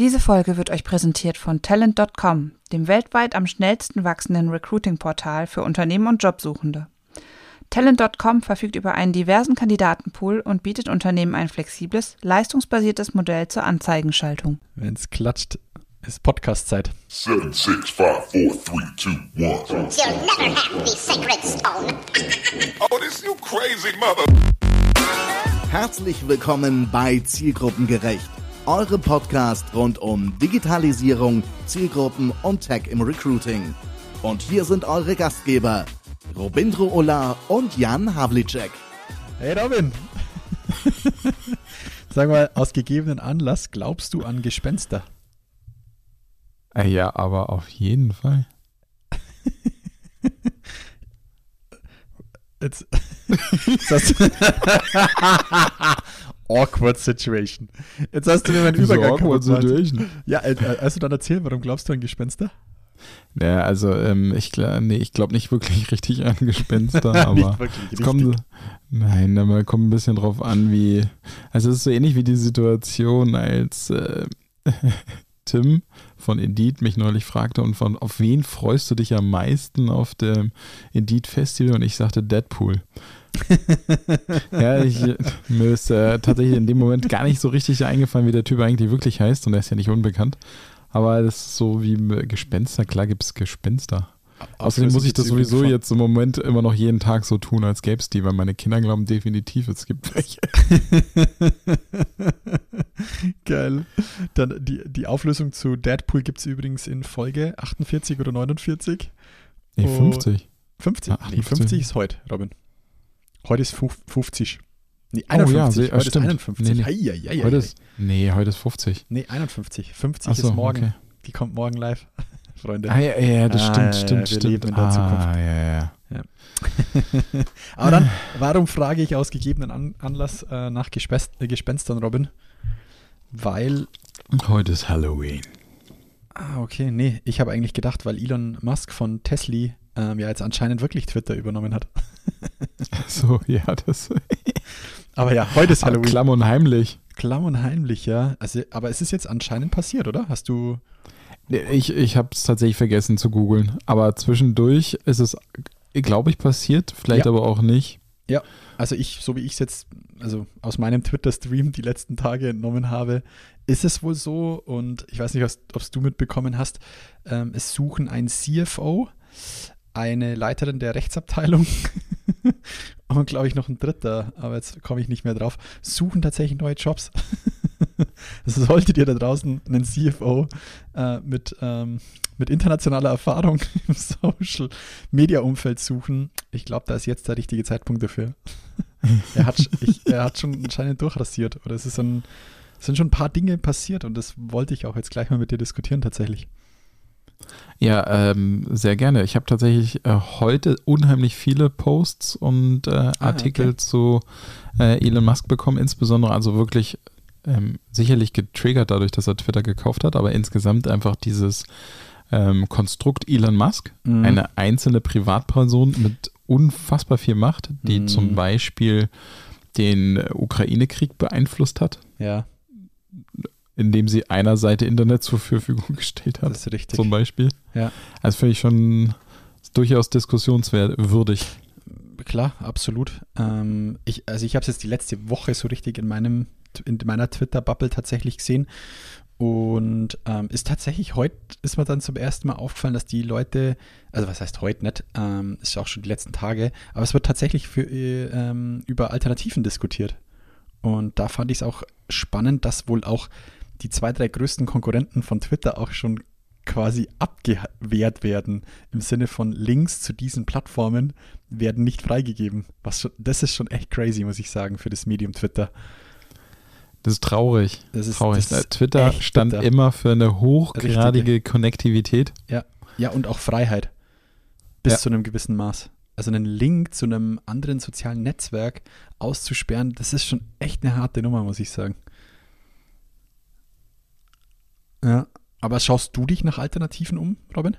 Diese Folge wird euch präsentiert von Talent.com, dem weltweit am schnellsten wachsenden Recruiting-Portal für Unternehmen und Jobsuchende. Talent.com verfügt über einen diversen Kandidatenpool und bietet Unternehmen ein flexibles, leistungsbasiertes Modell zur Anzeigenschaltung. Wenn es klatscht, ist Podcast-Zeit. Seven, six, five, four, three, two, one. You'll never have the sacred stone. Oh, this you crazy mother. Herzlich willkommen bei Zielgruppengerecht, eure Podcast rund um Digitalisierung, Zielgruppen und Tech im Recruiting. Und hier sind eure Gastgeber, Robindro Ola und Jan Havlicek. Hey Robin! Sag mal, aus gegebenen Anlass glaubst du an Gespenster? Äh, Ja, aber auf jeden Fall. Jetzt, jetzt hast du, Awkward Situation. Jetzt hast du mir meinen Übergang kaputt gemacht. Ja, äh, äh, also dann erzähl, warum glaubst du an Gespenster? Ja, also ähm, ich glaube nee, ich glaub nicht wirklich richtig an Gespenster, aber es kommt, nein, aber kommt ein bisschen drauf an, wie, also es ist so ähnlich wie die Situation, als äh, Tim von Indeed mich neulich fragte und von, auf wen freust du dich am meisten auf dem Indeed Festival und ich sagte Deadpool. Ja, ich, mir ist äh, tatsächlich in dem Moment gar nicht so richtig eingefallen, wie der Typ eigentlich wirklich heißt und er ist ja nicht unbekannt. Aber das ist so wie mit Gespenster, klar gibt es Gespenster. Außerdem muss ich das sowieso jetzt im Moment immer noch jeden Tag so tun, als gäbe es die, weil meine Kinder glauben definitiv, es gibt welche. Geil. Dann die, die Auflösung zu Deadpool gibt es übrigens in Folge 48 oder 49. Nee, Oh. 50. 50? Ah, Nee, 50. 50 ist heute, Robin. Heute ist fuf- 50. Nee, Oh ja, 51. seh- ah, heute ist stimmt. 51. Nee, nee. Ei, ei, ei, Heute ist, nee, heute ist 50. Nee, 51. 50 Ach so, ist morgen. okay. Die kommt morgen live, Freunde. Ah, ja, ja, das Ah, stimmt, ja, stimmt, wir stimmt. leben in der ah, Zukunft. ja, ja. Aber dann, warum frage ich aus gegebenen An Anlass äh, nach Gespest äh, Gespenstern, Robin? Weil, Heute ist Halloween. ah, okay, nee, ich habe eigentlich gedacht, weil Elon Musk von Tesla ähm, ja jetzt anscheinend wirklich Twitter übernommen hat. So, ja, das Aber ja, heute ist Halloween. Klamm und heimlich. Klamm und heimlich, ja. Also, aber es ist jetzt anscheinend passiert, oder? Hast du. Ich, ich habe es tatsächlich vergessen zu googeln. Aber zwischendurch ist es, glaube ich, passiert. Vielleicht Ja. aber auch nicht. Ja, also ich, so wie ich es jetzt, also aus meinem Twitter-Stream die letzten Tage entnommen habe, ist es wohl so und ich weiß nicht, ob es du mitbekommen hast, ähm, es suchen ein CFO, eine Leiterin der Rechtsabteilung und glaube ich noch ein dritter, aber jetzt komme ich nicht mehr drauf, suchen tatsächlich neue Jobs. Solltet ihr da draußen einen CFO äh, mit, ähm, mit internationaler Erfahrung im Social-Media-Umfeld suchen, ich glaube, da ist jetzt der richtige Zeitpunkt dafür. er, hat, ich, er hat schon anscheinend durchrasiert oder es ist ein, es sind schon ein paar Dinge passiert und das wollte ich auch jetzt gleich mal mit dir diskutieren tatsächlich. Ja, ähm, sehr gerne. Ich habe tatsächlich äh, heute unheimlich viele Posts und äh, Artikel okay. zu äh, Elon Musk bekommen, insbesondere also wirklich ähm, sicherlich getriggert dadurch, dass er Twitter gekauft hat, aber insgesamt einfach dieses ähm, Konstrukt Elon Musk, Mhm. eine einzelne Privatperson mit unfassbar viel Macht, die Mhm. zum Beispiel den Ukraine-Krieg beeinflusst hat, Ja, indem sie einer Seite Internet zur Verfügung gestellt hat das ist richtig. zum Beispiel. Ja. Also finde ich schon durchaus diskussionswürdig. Klar, absolut. Ähm, ich, also ich habe es jetzt die letzte Woche so richtig in meinem in meiner Twitter-Bubble tatsächlich gesehen. Und ähm, ist tatsächlich heute ist mir dann zum ersten Mal aufgefallen, dass die Leute, also was heißt heute nicht, ähm, ist auch schon die letzten Tage, aber es wird tatsächlich für, äh, ähm, über Alternativen diskutiert. Und da fand ich es auch spannend, dass wohl auch die zwei, drei größten Konkurrenten von Twitter auch schon quasi abgewehrt werden. Im Sinne von Links zu diesen Plattformen werden nicht freigegeben. Was schon, das ist schon echt crazy, muss ich sagen, für das Medium Twitter. Das ist traurig. Das ist, traurig. das ist Twitter stand bitter. immer für eine hochgradige Konnektivität. Ja, und auch Freiheit. Bis Ja. zu einem gewissen Maß. Also einen Link zu einem anderen sozialen Netzwerk auszusperren, das ist schon echt eine harte Nummer, muss ich sagen. Ja. Aber schaust du dich nach Alternativen um, Robin?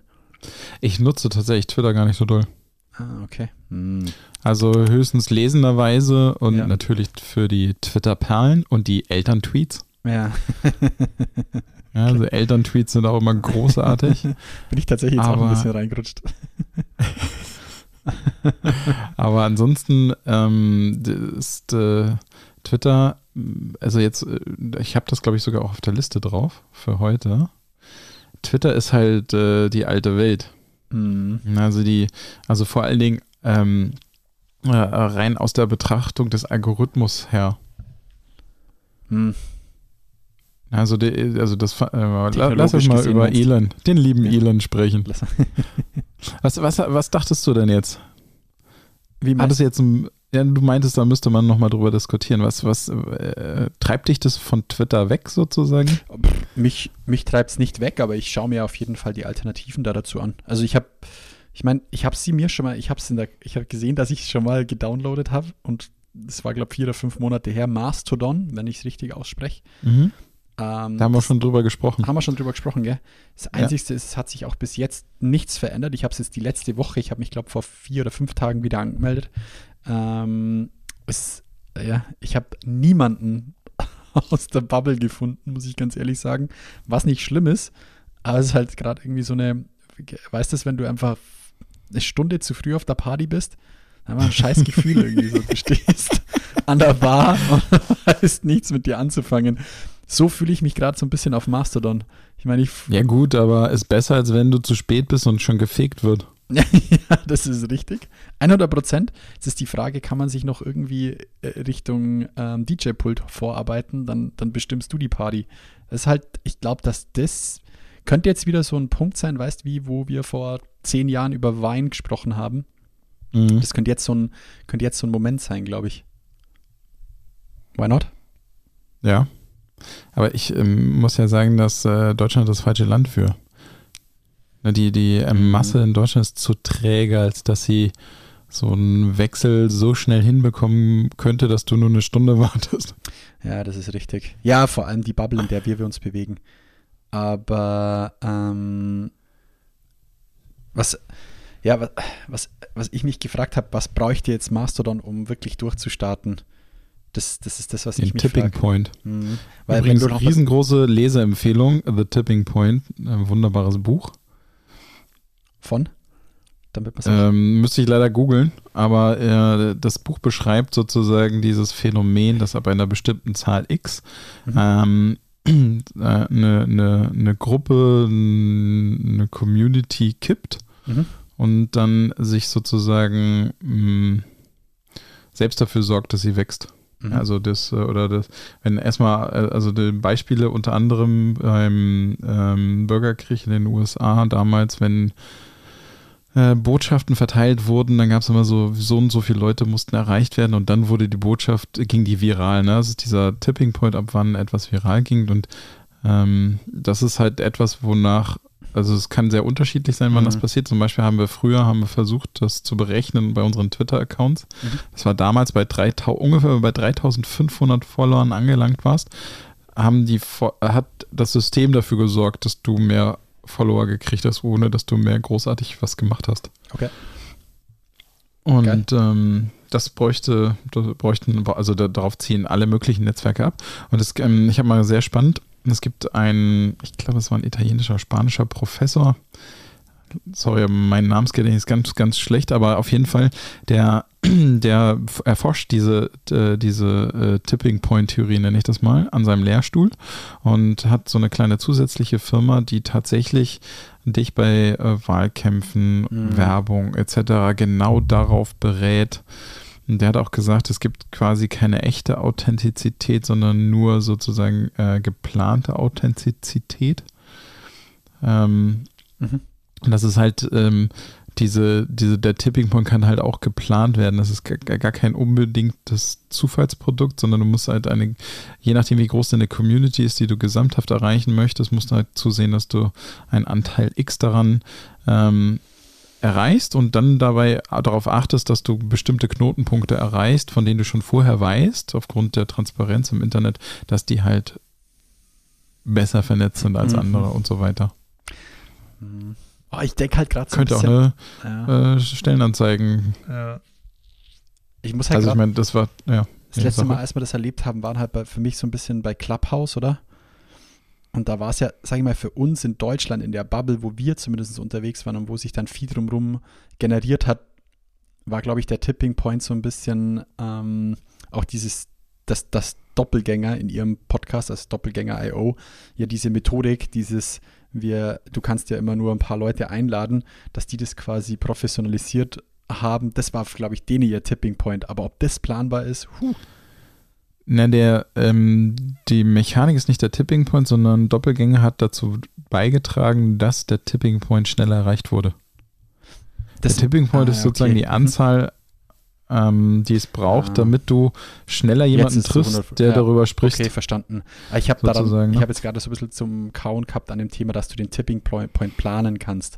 Ich nutze tatsächlich Twitter gar nicht so doll. Ah, okay. Hm. Also höchstens lesenderweise und Ja. natürlich für die Twitter-Perlen und die Elterntweets. Ja. Ja, also Elterntweets sind auch immer großartig. Bin ich tatsächlich jetzt auch Aber- ein bisschen reingerutscht. Aber ansonsten ähm, ist äh, Twitter, also jetzt, äh, ich habe das glaube ich sogar auch auf der Liste drauf für heute. Twitter ist halt äh, die alte Welt. Mhm. Also die, also vor allen Dingen ähm, äh, rein aus der Betrachtung des Algorithmus her. Hm. Also, die, also das, äh, la- lass uns mal über? Elon, den lieben Ja. Elon sprechen. Was, was, was dachtest du denn jetzt? Wie Hat es jetzt ein, ja, du meintest, da müsste man nochmal drüber diskutieren. Was, was äh, treibt dich das von Twitter weg sozusagen? Mich, mich treibt es nicht weg, aber ich schaue mir auf jeden Fall die Alternativen da dazu an. Also ich habe, ich meine, ich habe sie mir schon mal, ich habe in der, ich habe gesehen, dass ich es schon mal gedownloadet habe und das war, glaube ich, vier oder fünf Monate her, Mastodon, wenn ich es richtig ausspreche. Ähm, Da haben wir schon drüber gesprochen. haben wir schon drüber gesprochen, gell? Das Ja. Einzige ist, es hat sich auch bis jetzt nichts verändert. Ich habe es jetzt die letzte Woche, ich habe mich, glaube vor vier oder fünf Tagen wieder angemeldet. Ähm, es, ja, ich habe niemanden aus der Bubble gefunden, muss ich ganz ehrlich sagen. Was nicht schlimm ist, aber es ist halt gerade irgendwie so eine, weißt du, wenn du einfach eine Stunde zu früh auf der Party bist, dann war ein scheiß Gefühl irgendwie so, du stehst an der Bar und weißt nichts mit dir anzufangen. So fühle ich mich gerade so ein bisschen auf Mastodon. Ich meine, ich, Ja gut, aber ist besser, als wenn du zu spät bist und schon gefegt wird. ja, das ist richtig. 100 Prozent. Jetzt ist die Frage, kann man sich noch irgendwie äh, Richtung ähm, DJ-Pult vorarbeiten? Dann, dann bestimmst du die Party. Das ist halt, ich glaube, dass das könnte jetzt wieder so ein Punkt sein, weißt wie, wo wir vor zehn Jahren über Wein gesprochen haben. Mhm. Das könnte jetzt so ein, könnte jetzt so ein Moment sein, glaube ich. Why not? Ja. Aber ich ähm, muss ja sagen, dass äh, Deutschland das falsche Land für. Ne, Die, die ähm, Masse in Deutschland ist zu träge, als dass sie so einen Wechsel so schnell hinbekommen könnte, dass du nur eine Stunde wartest. Ja, das ist richtig. Ja, vor allem die Bubble, in der wir, wir uns bewegen. Aber ähm, was, ja, was, was, was ich mich gefragt habe, was bräuchte jetzt Mastodon, um wirklich durchzustarten? Das, das ist das, was ich Den mich Tipping frage. Point. Mhm. Weil Übrigens, riesengroße Leseempfehlung, The Tipping Point, ein wunderbares Buch. Von, damit Ähm, müsste ich leider googeln, aber äh, das Buch beschreibt sozusagen dieses Phänomen, dass ab einer bestimmten Zahl X Mhm. ähm, äh, eine, eine, eine Gruppe, eine Community kippt Mhm. und dann sich sozusagen mh, selbst dafür sorgt, dass sie wächst. Mhm. Also das, äh, oder das, wenn erstmal, äh, also die Beispiele unter anderem beim ähm, Bürgerkrieg in den USA damals, wenn äh, Botschaften verteilt wurden, dann gab es immer so, so und so viele Leute mussten erreicht werden und dann wurde die Botschaft, ging die viral. Ne? Das ist dieser Tipping Point, ab wann etwas viral ging und ähm, das ist halt etwas, wonach, also es kann sehr unterschiedlich sein, wann Mhm. das passiert. Zum Beispiel haben wir früher, haben wir versucht, das zu berechnen bei unseren Twitter-Accounts. Mhm. Das war damals bei 3000, ungefähr bei 3500 Followern angelangt warst, haben die, hat das System dafür gesorgt, dass du mehr Follower gekriegt hast, ohne dass du mehr großartig was gemacht hast. Okay. Und ähm, das bräuchte, das bräuchten, also da, darauf ziehen alle möglichen Netzwerke ab. Und es, ähm, ich habe mal sehr spannend, es gibt einen, ich glaube, es war ein italienischer, spanischer Professor. Sorry, mein Namensgedächtnis ist ganz, ganz schlecht, aber auf jeden Fall, der, der erforscht diese, diese äh, Tipping Point-Theorie, nenne ich das mal, an seinem Lehrstuhl und hat so eine kleine zusätzliche Firma, die tatsächlich dich bei äh, Wahlkämpfen, Mhm. Werbung etc. genau darauf berät. Und der hat auch gesagt, es gibt quasi keine echte Authentizität, sondern nur sozusagen äh, geplante Authentizität. Ähm, Mhm. Und das ist halt ähm, diese, diese, der Tipping Point kann halt auch geplant werden. Das ist gar, gar kein unbedingtes Zufallsprodukt, sondern du musst halt eine, je nachdem wie groß deine Community ist, die du gesamthaft erreichen möchtest, musst du halt zusehen, dass du einen Anteil X daran ähm, erreichst und dann dabei darauf achtest, dass du bestimmte Knotenpunkte erreichst, von denen du schon vorher weißt, aufgrund der Transparenz im Internet, dass die halt besser vernetzt sind als Mhm. andere und so weiter. Mhm. Oh, ich denke halt gerade so Könnte auch ein eine bisschen, äh, Stellenanzeigen. ja. Ich muss halt Also ich meine, das war, ja. Das Ja, letzte sag Mal, als wir das erlebt haben, waren halt bei, für mich so ein bisschen bei Clubhouse, oder? Und da war es ja, sag ich mal, für uns in Deutschland, in der Bubble, wo wir zumindest unterwegs waren und wo sich dann viel drumrum generiert hat, war, glaube ich, der Tipping Point so ein bisschen ähm, auch dieses, das, das Doppelgänger in ihrem Podcast, also Doppelgänger.io, ja diese Methodik, dieses, wir, du kannst ja immer nur ein paar Leute einladen, dass die das quasi professionalisiert haben, das war, glaube ich, denen ihr Tipping Point. Aber ob das planbar ist, huh, Na, der, ähm, die Mechanik ist nicht der Tipping Point, sondern Doppelgänger hat dazu beigetragen, dass der Tipping Point schneller erreicht wurde. das der Tipping Point Ah, ist sozusagen okay. die Anzahl, ähm, die es braucht, Ah. damit du schneller jemanden triffst, 100 der ja, darüber spricht. Okay, verstanden. Ich habe ich ne? habe jetzt gerade so ein bisschen zum Kauen gehabt an dem Thema, dass du den Tipping Point planen kannst.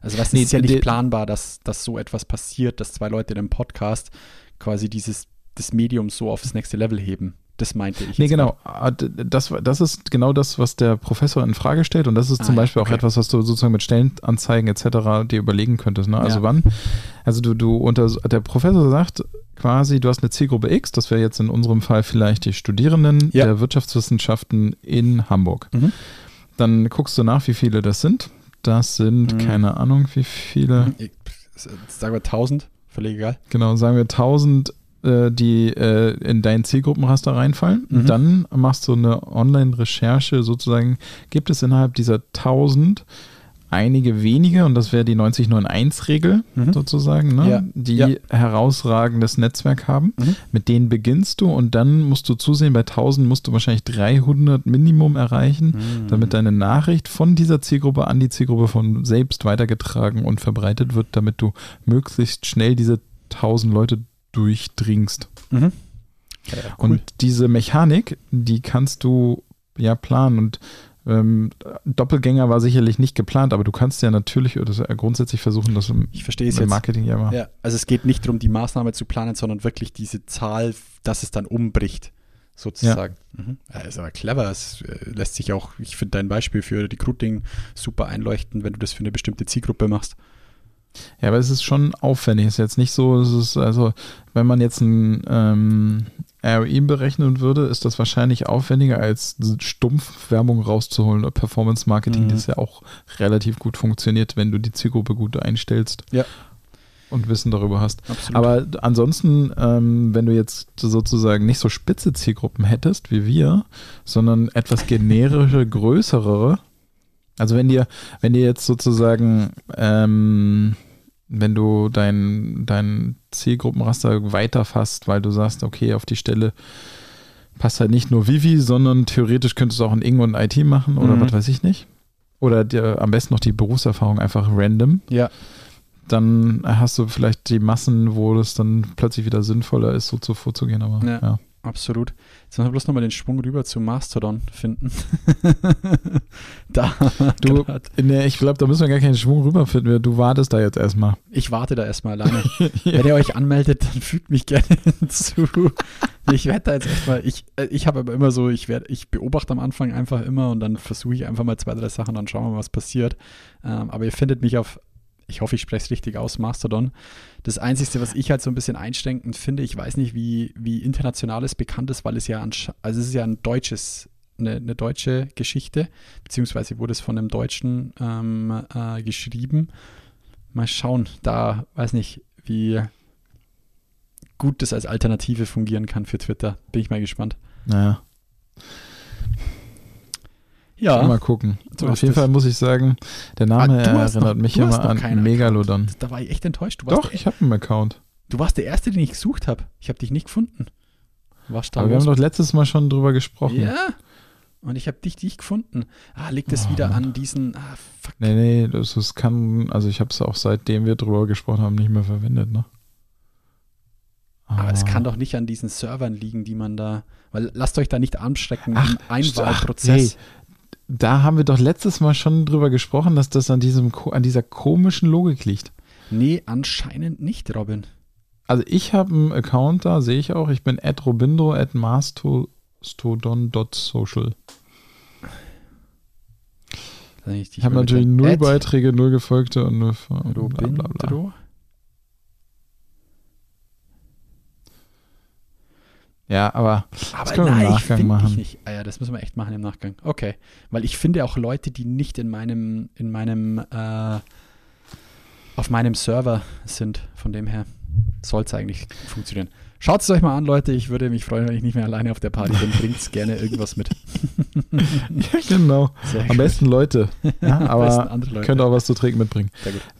Also was Nee, ist ja nicht planbar, dass, dass so etwas passiert, dass zwei Leute in einem Podcast quasi dieses das Medium so aufs nächste Level heben. Das meinte ich. Nee, genau. Ah, Das, das ist genau das, was der Professor in Frage stellt. Und das ist Ah, zum ja, Beispiel auch okay. etwas, was du sozusagen mit Stellenanzeigen etc. dir überlegen könntest. Ne? Also Ja. wann, also du, du unter, der Professor sagt quasi, du hast eine Zielgruppe X, das wäre jetzt in unserem Fall vielleicht die Studierenden Ja. der Wirtschaftswissenschaften in Hamburg. Mhm. Dann guckst du nach, wie viele das sind. Das sind, Mhm. keine Ahnung, wie viele. Ich, sagen wir 1000, völlig egal. Genau, sagen wir 1000, äh, die äh, in dein Zielgruppenraster reinfallen. Mhm. Dann machst du eine Online-Recherche sozusagen. Gibt es innerhalb dieser 1000 einige wenige, und das wäre die 9091-Regel Mhm. sozusagen, ne? Ja, die ja. herausragendes Netzwerk haben. Mhm. Mit denen beginnst du und dann musst du zusehen, bei 1000 musst du wahrscheinlich 300 Minimum erreichen, Mhm. damit deine Nachricht von dieser Zielgruppe an die Zielgruppe von selbst weitergetragen und verbreitet wird, damit du möglichst schnell diese 1000 Leute durchdringst. Mhm. Ja, cool. Und diese Mechanik, die kannst du ja planen und ähm, Doppelgänger war sicherlich nicht geplant, aber du kannst ja natürlich oder grundsätzlich versuchen, das im, ich verstehe es im jetzt. Marketing ja mal. Ja, also es geht nicht darum, die Maßnahme zu planen, sondern wirklich diese Zahl, dass es dann umbricht, sozusagen. Ja. Mhm. Ja, ist aber clever. Es äh, lässt sich auch, ich finde dein Beispiel für Recruiting super einleuchten, wenn du das für eine bestimmte Zielgruppe machst. Ja, aber es ist schon aufwendig. Es ist jetzt nicht so, es ist also, wenn man jetzt ein ähm, ROI berechnen würde, ist das wahrscheinlich aufwendiger als stumpf Werbung rauszuholen Performance Marketing, Mhm. das ja auch relativ gut funktioniert, wenn du die Zielgruppe gut einstellst. Ja. Und Wissen darüber hast. Absolut. Aber ansonsten, ähm, wenn du jetzt sozusagen nicht so spitze Zielgruppen hättest wie wir, sondern etwas generische, größere, also wenn dir, wenn dir jetzt sozusagen, ähm, wenn du dein, dein Zielgruppenraster weiterfasst, weil du sagst, okay, auf die Stelle passt halt nicht nur Vivi, sondern theoretisch könntest du auch ein Ing und ein IT machen oder Mhm. was weiß ich nicht. Oder dir am besten noch die Berufserfahrung einfach random ja, dann hast du vielleicht die Massen, wo es dann plötzlich wieder sinnvoller ist, so zu vorzugehen. Aber Ja. ja. Absolut. Jetzt müssen wir bloß nochmal den Schwung rüber zu Mastodon finden. da, Du, der, ich glaube, da müssen wir gar keinen Schwung rüberfinden. Du wartest da jetzt erstmal. ich warte da erstmal alleine. Wenn ihr euch anmeldet, dann fügt mich gerne hinzu. Ich werde da jetzt erstmal, ich, äh, ich habe aber immer so, ich werde, ich beobachte am Anfang einfach immer und dann versuche ich einfach mal zwei, drei Sachen, dann schauen wir mal, was passiert. Ähm, aber ihr findet mich auf, ich hoffe, ich spreche es richtig aus, Mastodon. Das Einzige, was ich halt so ein bisschen einschränkend finde, ich weiß nicht, wie, wie international es bekannt ist, weil es ja, also es ist ja ein deutsches, eine, eine deutsche Geschichte, beziehungsweise wurde es von einem Deutschen ähm, äh, geschrieben. Mal schauen, da weiß nicht, wie gut das als Alternative fungieren kann für Twitter. Bin ich mal gespannt. Naja, Ja, mal gucken. so Auf ist jeden das. Fall muss ich sagen, der Name Ah, erinnert noch- mich immer an Megalodon. da war ich echt enttäuscht. Warst, Doch, der, ich habe einen Account. du warst der Erste, den ich gesucht habe. Ich habe dich nicht gefunden. Was da Aber wir haben doch letztes Mal schon drüber gesprochen. Ja. Und ich habe dich nicht gefunden. Ah, liegt es Oh, wieder Mann. an diesen. Ah, fuck. Nee, nee, das, das kann, also ich habe es auch seitdem wir drüber gesprochen haben, nicht mehr verwendet, ne? Aber es Ah. kann doch nicht an diesen Servern liegen, die man da. Weil lasst euch da nicht anstrecken Ach, im Einwahlprozess. ach, Da haben wir doch letztes Mal schon drüber gesprochen, dass das an, diesem, an dieser komischen Logik liegt. Nee, anscheinend nicht, Robin. Also ich habe einen Account da, sehe ich auch. Ich bin at robindo at mastodon.social. Ich habe natürlich null Beiträge, null Gefolgte und null bla bla bla. Robindro. Ja, aber, das Aber können wir im nein, ich Nachgang finde nicht. Ah ja, das müssen wir echt machen im Nachgang. Okay. Weil ich finde auch Leute, die nicht in meinem, in meinem, äh, auf meinem Server sind, von dem her soll es eigentlich funktionieren. Schaut es euch mal an, Leute. Ich würde mich freuen, wenn ich nicht mehr alleine auf der Party bin. Bringt gerne irgendwas mit. Ja, genau. Sehr Am gut. besten Leute. Ja, aber besten Leute. könnt auch was zu trinken mitbringen.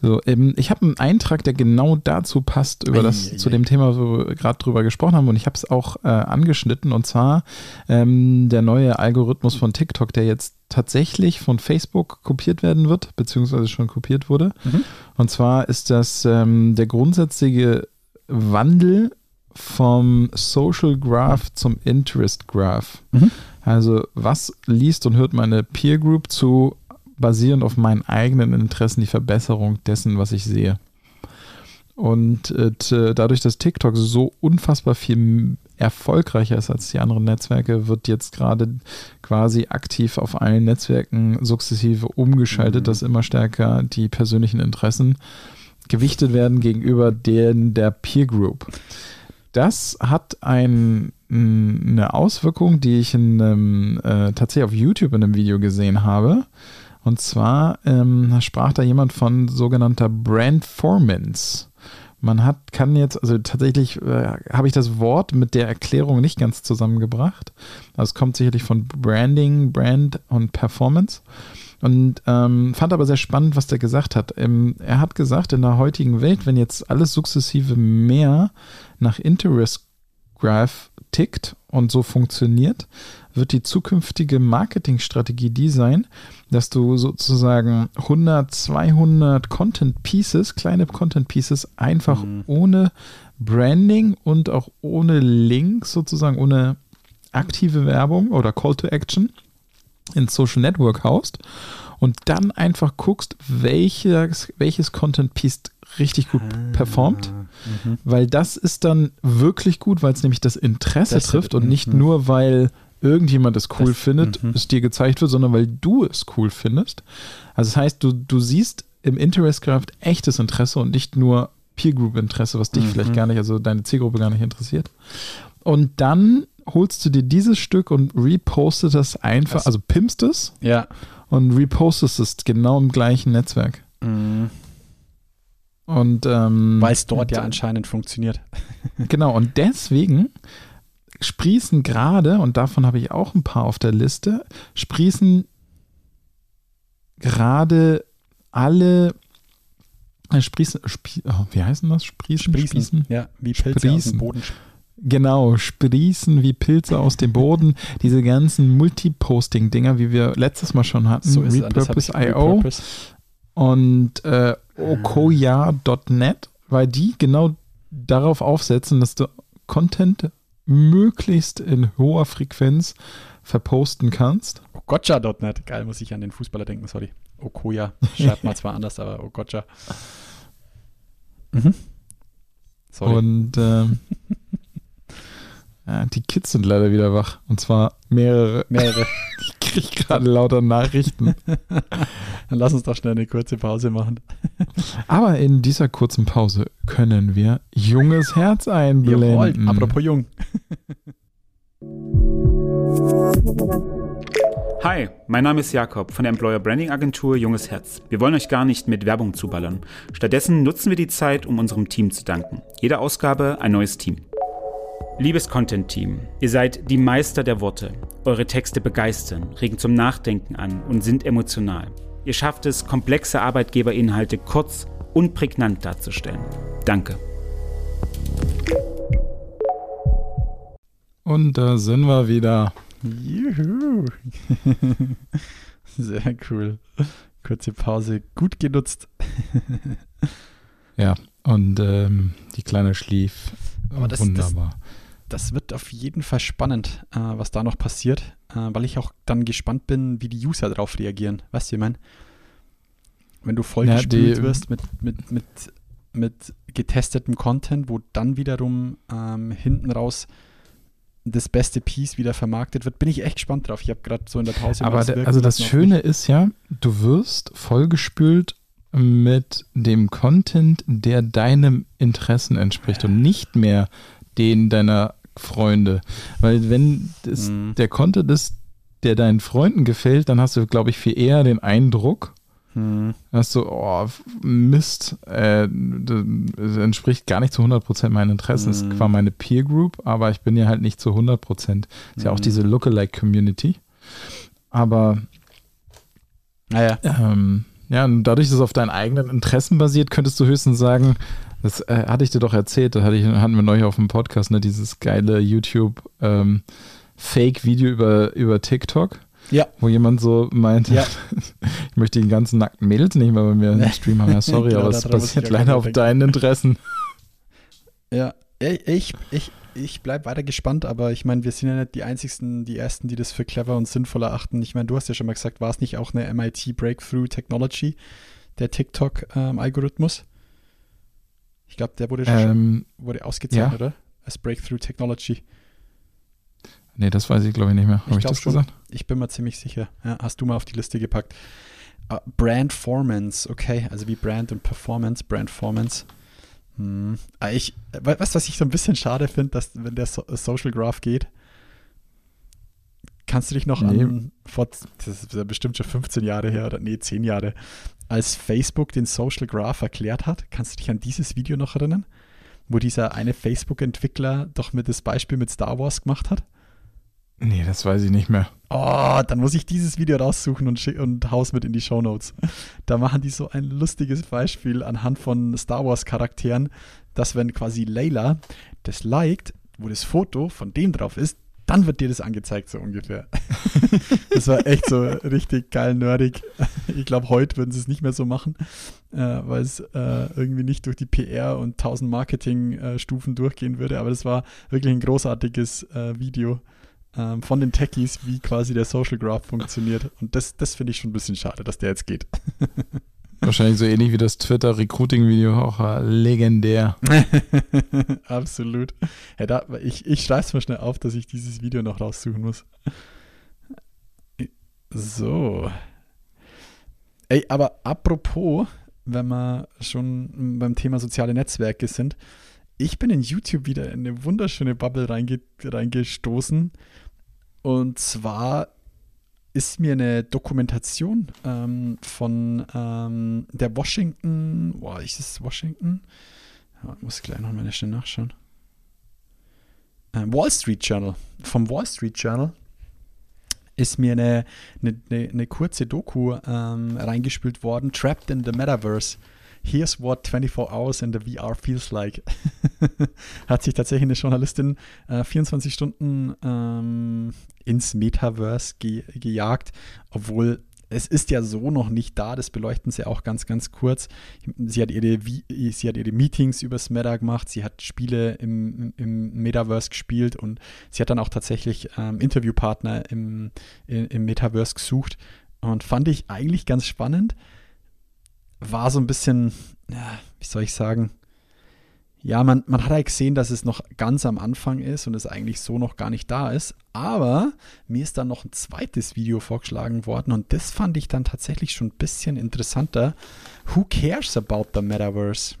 So, ähm, ich habe einen Eintrag, der genau dazu passt, über Ei, das, ei, zu ei. dem Thema, wo wir gerade drüber gesprochen haben. Und ich habe es auch äh, angeschnitten. Und zwar ähm, der neue Algorithmus von TikTok, der jetzt tatsächlich von Facebook kopiert werden wird, beziehungsweise schon kopiert wurde. Mhm. Und zwar ist das ähm, der grundsätzliche Wandel vom Social Graph zum Interest Graph. Mhm. Also was liest und hört meine Peer Group zu, basierend auf meinen eigenen Interessen, die Verbesserung dessen, was ich sehe. Und äh, dadurch, dass TikTok so unfassbar viel erfolgreicher ist als die anderen Netzwerke, wird jetzt gerade quasi aktiv auf allen Netzwerken sukzessive umgeschaltet, Mhm. dass immer stärker die persönlichen Interessen gewichtet werden gegenüber denen der Peer Group. Das hat ein, m, eine Auswirkung, die ich in einem, äh, tatsächlich auf YouTube in einem Video gesehen habe. Und zwar ähm, sprach da jemand von sogenannter Brandformance. Man hat, kann jetzt, also tatsächlich äh, habe ich das Wort mit der Erklärung nicht ganz zusammengebracht. Also es kommt sicherlich von Branding, Brand und Performance. Und ähm, fand aber sehr spannend, was der gesagt hat. Ähm, er hat gesagt, in der heutigen Welt, wenn jetzt alles sukzessive mehr nach Interest Graph tickt und so funktioniert, wird die zukünftige Marketingstrategie die sein, dass du sozusagen 100, 200 Content Pieces, kleine Content Pieces, einfach Mhm. ohne Branding und auch ohne Links, sozusagen ohne aktive Werbung oder Call to Action ins Social Network haust und dann einfach guckst, welches, welches Content Piece richtig gut performt. Mhm. Weil das ist dann wirklich gut, weil es nämlich das Interesse Das- trifft und nicht mhm. nur, weil irgendjemand es cool Das- findet, mhm. es dir gezeigt wird, sondern weil du es cool findest. Also das heißt, du, du siehst im Interest Graph echtes Interesse und nicht nur Peer Group Interesse, was dich Mhm. vielleicht gar nicht, also deine Zielgruppe gar nicht interessiert. Und dann holst du dir dieses Stück und repostest das einfach, Das- also pimpst es Ja. Und repostest es genau im gleichen Netzwerk. Mhm. Und ähm, Weil es dort ja anscheinend funktioniert. Genau, und deswegen sprießen gerade, und davon habe ich auch ein paar auf der Liste, sprießen gerade alle, äh, sprießen, spie, oh, wie heißen das? Sprießen? Sprießen? Ja, wie Pilze aus dem Sprießen. Boden. Genau, sprießen wie Pilze aus dem Boden. Diese ganzen Multiposting-Dinger, wie wir letztes Mal schon hatten, So Repurpose.io Repurpose. und äh, okoya.net, weil die genau darauf aufsetzen, dass du Content möglichst in hoher Frequenz verposten kannst. Okocha.net. Geil, muss ich an den Fußballer denken, sorry. Okoya. Schreibt mal zwar anders, aber Okocha. Mhm. Sorry. Und ähm, ja, die Kids sind leider wieder wach. Und zwar mehrere. Mehrere. Ich kriege gerade lauter Nachrichten. Dann lass uns doch schnell eine kurze Pause machen. Aber in dieser kurzen Pause können wir junges Herz einblenden. Jawohl, apropos jung. Hi, mein Name ist Jakob von der Employer Branding Agentur Junges Herz. Wir wollen euch gar nicht mit Werbung zuballern. Stattdessen nutzen wir die Zeit, um unserem Team zu danken. Jede Ausgabe ein neues Team. Liebes Content-Team, ihr seid die Meister der Worte. Eure Texte begeistern, regen zum Nachdenken an und sind emotional. Ihr schafft es, komplexe Arbeitgeberinhalte kurz und prägnant darzustellen. Danke. Und da sind wir wieder. Juhu. Sehr cool. Kurze Pause, gut genutzt. Ja, und ähm, die Kleine schlief. Aber das- Wunderbar. Das wird auf jeden Fall spannend, äh, was da noch passiert, äh, weil ich auch dann gespannt bin, wie die User darauf reagieren. Weißt du, ich meine? Wenn du vollgespült die- wirst mit, mit, mit, mit getestetem Content, wo dann wiederum ähm, hinten raus das beste Piece wieder vermarktet wird, bin ich echt gespannt drauf. Ich habe gerade so in der Pause Aber wirken also das Schöne ist ja, du wirst vollgespült mit dem Content, der deinem Interessen entspricht und nicht mehr den deiner TikTok-Freunde. Weil wenn das, Mhm. der Content ist, der deinen Freunden gefällt, dann hast du, glaube ich, viel eher den Eindruck, Hm. dass du, oh, Mist, äh, das entspricht gar nicht zu 100% meinen Interessen. Es Mhm. ist zwar meine Peer Group, aber ich bin ja halt nicht zu 100%. Ist ja auch Mhm. diese Lookalike-Community. Aber Naja. ähm, ja, und dadurch, dass es auf deinen eigenen Interessen basiert, könntest du höchstens sagen, das äh, hatte ich dir doch erzählt, das hatte ich, hatten wir neulich auf dem Podcast, ne, dieses geile YouTube ähm, über, über TikTok, Ja. wo jemand so meinte, Ja. ich möchte die ganzen nackten Mädels nicht mehr bei mir im Stream haben. Ja, sorry, Genau, aber es basiert leider auf denken. deinen Interessen. Ja, ich, ich, ich, bleibe weiter gespannt, aber ich meine, wir sind ja nicht die einzigsten, die ersten, die das für clever und sinnvoll erachten. Ich meine, du hast ja schon mal gesagt, war es nicht auch eine MIT Breakthrough Technology, der TikTok-Algorithmus? Ich glaube, der wurde, schon, Ähm, wurde ausgezeichnet, ja. oder? Als Breakthrough Technology. nee, das weiß ich glaube ich nicht mehr. Habe ich, glaub das schon. gesagt? Ich bin mir ziemlich sicher. Ja, hast du mal auf die Liste gepackt. Ah, Brandformance, okay, also wie Brand und Performance, Brandformance. Hm. Ah, Ich, we- weißt du, was ich so ein bisschen schade finde, dass wenn der so Social Graph geht, kannst du dich noch Nee. an, vor, das ist ja bestimmt schon 15 Jahre her oder nee, 10 Jahre, als Facebook den Social Graph erklärt hat, kannst du dich an dieses Video noch erinnern? Wo dieser eine Facebook-Entwickler doch mit das Beispiel mit Star Wars gemacht hat? Nee, das weiß ich nicht mehr. Oh, dann muss ich dieses Video raussuchen und, und haus mit in die Shownotes. Da machen die so ein lustiges Beispiel anhand von Star Wars Charakteren, dass wenn quasi Layla das liked, wo das Foto von dem drauf ist, dann wird dir das angezeigt, so ungefähr. das war echt so richtig geil nerdig. Ich glaube, heute würden sie es nicht mehr so machen, äh, weil es äh, irgendwie nicht durch die PR und 1000 Marketing-Stufen durchgehen würde. Aber das war wirklich ein großartiges äh, Video ähm, von den Techies, wie quasi der Social Graph funktioniert. Und das, das finde ich schon ein bisschen schade, dass der jetzt geht. Wahrscheinlich so ähnlich wie das Twitter-Recruiting-Video, auch äh, legendär. Absolut. Ja, da, ich ich schreibe es mal schnell auf, dass ich dieses Video noch raussuchen muss. So. Ey, aber apropos, wenn wir schon beim Thema soziale Netzwerke sind, ich bin in YouTube wieder in eine wunderschöne Bubble reinge reingestoßen. Und zwar ist mir eine Dokumentation ähm, von ähm, der Washington, boah, ist es Washington? Ja, ich muss gleich noch mal schnell nachschauen. Ähm, Wall Street Journal. Vom Wall Street Journal ist mir eine, eine, eine, eine kurze Doku ähm, reingespült worden, Trapped in the Metaverse. Here's what 24 hours in the VR feels like. Hat sich tatsächlich eine Journalistin äh, 24 Stunden ähm, ins Metaverse ge gejagt, obwohl es ist ja so noch nicht da, das beleuchten sie auch ganz, ganz kurz. Sie hat ihre, sie hat ihre Meetings übers Meta gemacht, sie hat Spiele im, im Metaverse gespielt und sie hat dann auch tatsächlich ähm, Interviewpartner im, im Metaverse gesucht und fand ich eigentlich ganz spannend. War so ein bisschen, ja, wie soll ich sagen, ja, man, man hat halt gesehen, dass es noch ganz am Anfang ist und es eigentlich so noch gar nicht da ist. Aber mir ist dann noch ein zweites Video vorgeschlagen worden und das fand ich dann tatsächlich schon ein bisschen interessanter. Who cares about the Metaverse?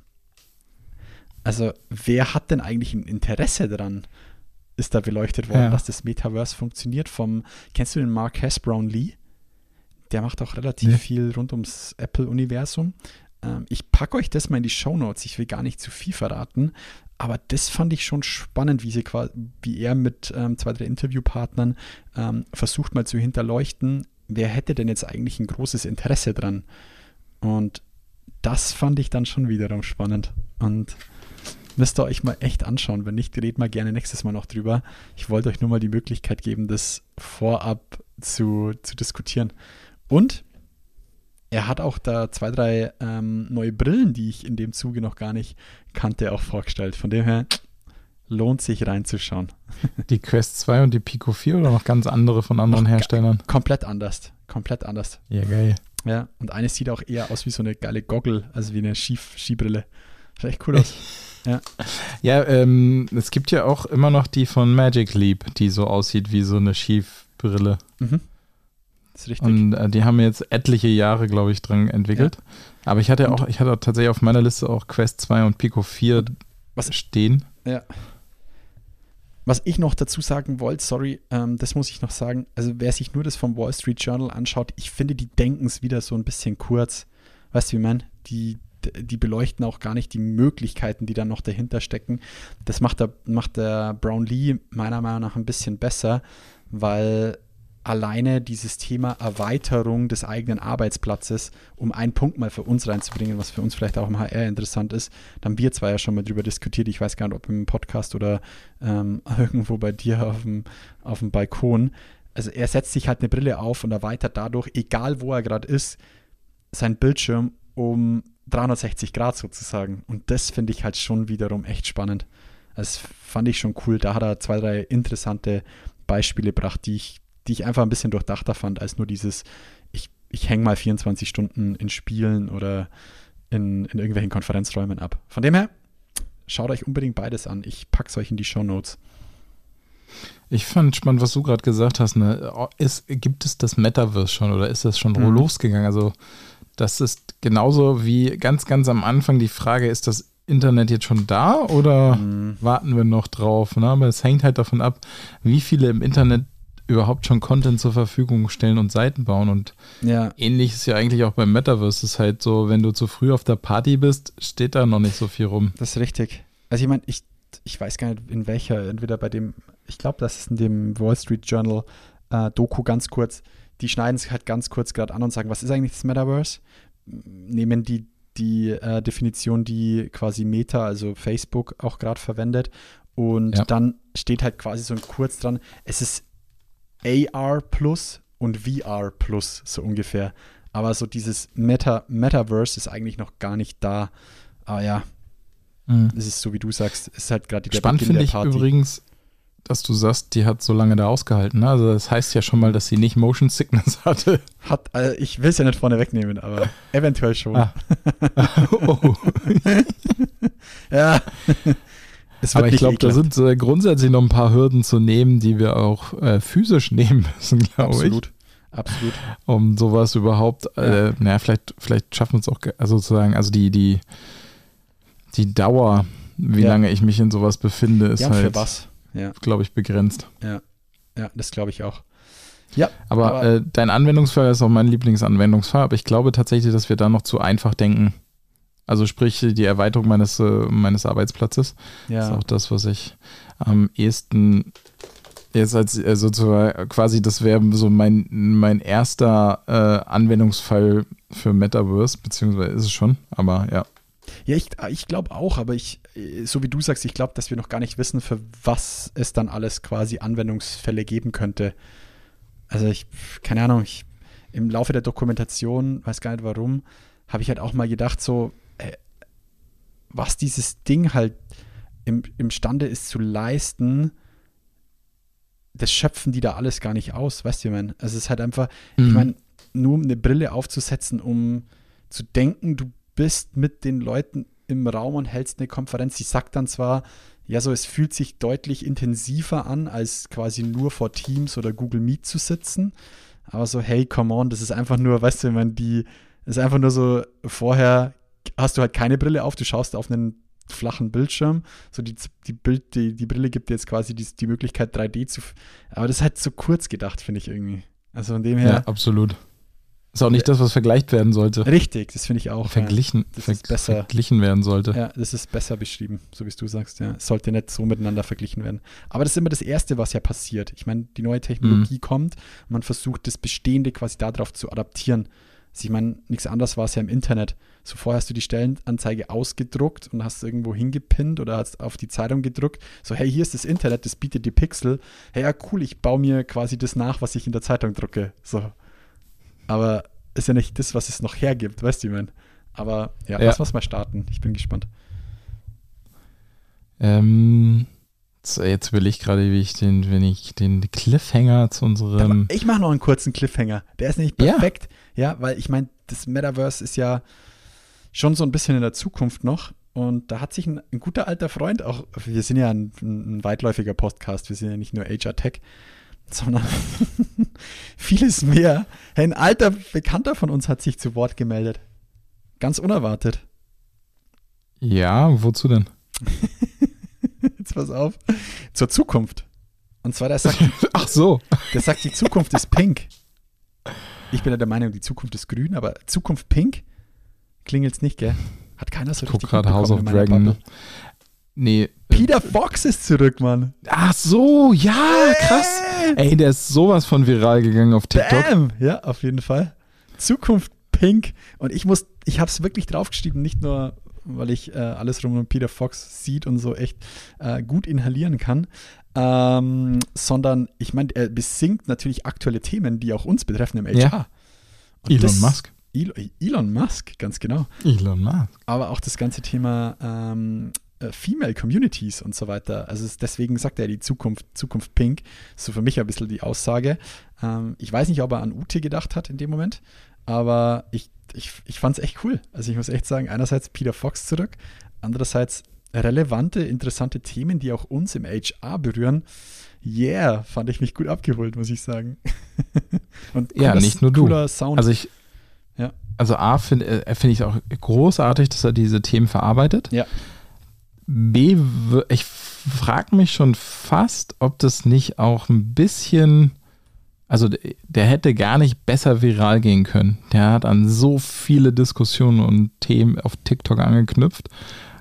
Also, wer hat denn eigentlich ein Interesse daran? Ist da beleuchtet worden, Ja. dass das Metaverse funktioniert? Vom, kennst du den Marques Brownlee? Der macht auch relativ Nee. viel rund ums Apple-Universum. Ähm, ich packe euch das mal in die Shownotes. Ich will gar nicht zu viel verraten. Aber das fand ich schon spannend, wie, sie, wie er mit ähm, zwei, drei Interviewpartnern ähm, versucht mal zu hinterleuchten, wer hätte denn jetzt eigentlich ein großes Interesse dran? Und das fand ich dann schon wiederum spannend. Und müsst ihr euch mal echt anschauen. Wenn nicht, redet mal gerne nächstes Mal noch drüber. Ich wollte euch nur mal die Möglichkeit geben, das vorab zu, zu diskutieren. Und er hat auch da zwei, drei ähm, neue Brillen, die ich in dem Zuge noch gar nicht kannte, auch vorgestellt. Von dem her lohnt sich reinzuschauen. Die Quest 2 und die Pico 4 oder noch ganz andere von anderen Noch Herstellern? Komplett anders. Komplett anders. Ja, geil. Ja, und eines sieht auch eher aus wie so eine geile Goggle, also wie eine Schief Skibrille. Sieht echt cool aus. Ja, ähm, es gibt ja auch immer noch die von Magic Leap, die so aussieht wie so eine Schiefbrille. Mhm. Ist richtig. Und äh, die haben jetzt etliche Jahre, glaube ich, dran entwickelt. Aber ich hatte Und- auch, ich hatte tatsächlich auf meiner Liste auch Quest 2 und Pico 4 was- stehen. ja. was ich noch dazu sagen wollte, sorry, ähm, das muss ich noch sagen. Also, wer sich nur das vom Wall Street Journal anschaut, ich finde, die denken es wieder so ein bisschen kurz. Weißt du, wie man? Die, die beleuchten auch gar nicht die Möglichkeiten, die da noch dahinter stecken. Das macht der, macht der Brown Lee meiner Meinung nach ein bisschen besser, weil alleine dieses Thema Erweiterung des eigenen Arbeitsplatzes, um einen Punkt mal für uns reinzubringen, was für uns vielleicht auch im HR interessant ist, da haben wir zwar ja schon mal drüber diskutiert, ich weiß gar nicht, ob im Podcast oder ähm, irgendwo bei dir auf dem, auf dem Balkon. Also er setzt sich halt eine Brille auf und erweitert dadurch, egal wo er gerade ist, seinen Bildschirm um 360 Grad sozusagen. Und das finde ich halt schon wiederum echt spannend. Das fand ich schon cool. Da hat er zwei, drei interessante Beispiele gebracht, die ich die ich einfach ein bisschen durchdachter fand, als nur dieses, ich, ich hänge mal 24 Stunden in Spielen oder in, in irgendwelchen Konferenzräumen ab. Von dem her, schaut euch unbedingt beides an. Ich packe es euch in die Show Notes. Ich fand spannend, was du gerade gesagt hast. Ne? Ist, gibt es das Metaverse schon oder ist das schon mhm. losgegangen? Also, das ist genauso wie ganz, ganz am Anfang die Frage, ist das Internet jetzt schon da oder mhm. warten wir noch drauf? Ne? Aber es hängt halt davon ab, wie viele im Internet überhaupt schon Content zur Verfügung stellen und Seiten bauen. Und ja. ähnlich ist ja eigentlich auch beim Metaverse. Es ist halt so, wenn du zu früh auf der Party bist, steht da noch nicht so viel rum. Das ist richtig. Also ich meine, ich, ich weiß gar nicht, in welcher, entweder bei dem, ich glaube, das ist in dem Wall Street Journal äh, Doku ganz kurz, die schneiden es halt ganz kurz gerade an und sagen, was ist eigentlich das Metaverse? Nehmen die die äh, Definition, die quasi Meta, also Facebook, auch gerade verwendet. Und ja. dann steht halt quasi so ein kurz dran, es ist AR Plus und VR Plus, so ungefähr. Aber so dieses Meta Metaverse ist eigentlich noch gar nicht da. Aber ja, mhm. es ist so, wie du sagst, es ist halt gerade die Spannend finde ich übrigens, dass du sagst, die hat so lange da ausgehalten. Ne? Also das heißt ja schon mal, dass sie nicht Motion Sickness hatte. Hat, also ich will es ja nicht vorne wegnehmen, aber eventuell schon. Ah. oh. ja. Aber ich glaube, da sind äh, grundsätzlich noch ein paar Hürden zu nehmen, die wir auch äh, physisch nehmen müssen, glaube ich. Absolut. Absolut. Um sowas überhaupt, äh, ja. naja, vielleicht, vielleicht schaffen wir es auch also sozusagen, also die, die, die Dauer, wie ja. lange ich mich in sowas befinde, ist ja, halt, ja. glaube ich, begrenzt. Ja, ja das glaube ich auch. Ja, aber, aber äh, dein Anwendungsfall ist auch mein Lieblingsanwendungsfall, aber ich glaube tatsächlich, dass wir da noch zu einfach denken. Also sprich die Erweiterung meines, äh, meines Arbeitsplatzes. Ja. ist auch das, was ich am ehesten jetzt als äh, sozusagen quasi, das wäre so mein, mein erster äh, Anwendungsfall für Metaverse, beziehungsweise ist es schon, aber ja. Ja, ich, ich glaube auch, aber ich, äh, so wie du sagst, ich glaube, dass wir noch gar nicht wissen, für was es dann alles quasi Anwendungsfälle geben könnte. Also ich, keine Ahnung, ich, im Laufe der Dokumentation, weiß gar nicht warum, habe ich halt auch mal gedacht, so, was dieses Ding halt im, imstande ist zu leisten, das schöpfen die da alles gar nicht aus, weißt du, ich meine? Also es ist halt einfach, mhm. ich meine, nur um eine Brille aufzusetzen, um zu denken, du bist mit den Leuten im Raum und hältst eine Konferenz, die sagt dann zwar, ja, so es fühlt sich deutlich intensiver an, als quasi nur vor Teams oder Google Meet zu sitzen. Aber so, hey, come on, das ist einfach nur, weißt du, ich meine, die, ist einfach nur so, vorher hast du halt keine Brille auf, du schaust auf einen flachen Bildschirm. So die, die, Bild, die, die Brille gibt dir jetzt quasi die, die Möglichkeit 3D zu. Aber das ist halt zu kurz gedacht, finde ich irgendwie. Also von dem her. Ja, absolut. Ist auch nicht das, was vergleicht werden sollte. Richtig, das finde ich auch. Verglichen, ja. ver besser, verglichen werden sollte. Ja, das ist besser beschrieben, so wie du sagst. Ja, es sollte nicht so miteinander verglichen werden. Aber das ist immer das Erste, was ja passiert. Ich meine, die neue Technologie mhm. kommt man versucht, das Bestehende quasi darauf zu adaptieren. Also ich meine, nichts anderes war es ja im Internet. So vorher hast du die Stellenanzeige ausgedruckt und hast irgendwo hingepinnt oder hast auf die Zeitung gedruckt. So, hey, hier ist das Internet, das bietet die Pixel. Hey, ja, cool, ich baue mir quasi das nach, was ich in der Zeitung drucke. So. Aber ist ja nicht das, was es noch hergibt, weißt du, meine. Aber ja, ja. lass uns mal starten. Ich bin gespannt. Ähm, Jetzt will ich gerade, wie ich den, wenn ich den Cliffhanger zu unserem. Ich mache noch einen kurzen Cliffhanger. Der ist nicht perfekt. Ja, ja weil ich meine, das Metaverse ist ja schon so ein bisschen in der Zukunft noch. Und da hat sich ein, ein guter alter Freund, auch wir sind ja ein, ein, weitläufiger Podcast, wir sind ja nicht nur HR Tech, sondern vieles mehr. Ein alter Bekannter von uns hat sich zu Wort gemeldet. Ganz unerwartet. Ja, wozu denn? Jetzt pass auf. Zur Zukunft. Und zwar, der sagt, Ach so. der sagt, die Zukunft ist pink. Ich bin ja der Meinung, die Zukunft ist grün, aber Zukunft pink klingelt's nicht, gell? Hat keiner so Ich guck richtig gerade House of Dragon. Bubble. Nee. Peter Fox ist zurück, Mann. Ach so, ja, krass. Ey, der ist sowas von viral gegangen auf TikTok. Bam! Ja, auf jeden Fall. Zukunft pink. Und ich muss, ich habe es wirklich draufgeschrieben, nicht nur, weil ich äh, alles rum um Peter Fox sieht und so echt äh, gut inhalieren kann, ähm, sondern ich meine, er besingt natürlich aktuelle Themen, die auch uns betreffen im HR. Ja. Elon das- Musk. Elon, Musk, ganz genau. Elon Musk. Aber auch das ganze Thema ähm, äh, Female Communities und so weiter. Also es, deswegen sagt er die Zukunft, Zukunft Pink. So für mich ein bisschen die Aussage. Ähm, ich weiß nicht, ob er an Ute gedacht hat in dem Moment, aber ich, ich, ich fand es echt cool. Also ich muss echt sagen, einerseits Peter Fox zurück, andererseits relevante, interessante Themen, die auch uns im HR berühren. Yeah, fand ich mich gut abgeholt, muss ich sagen. und Ja, cooler- nicht nur du. Sound. Also ich, Ja. Also A finde äh, find ich auch großartig, dass er diese Themen verarbeitet. Ja. B, ich frage mich schon fast, ob das nicht auch ein bisschen, also der hätte gar nicht besser viral gehen können. Der hat an so viele Diskussionen und Themen auf TikTok angeknüpft.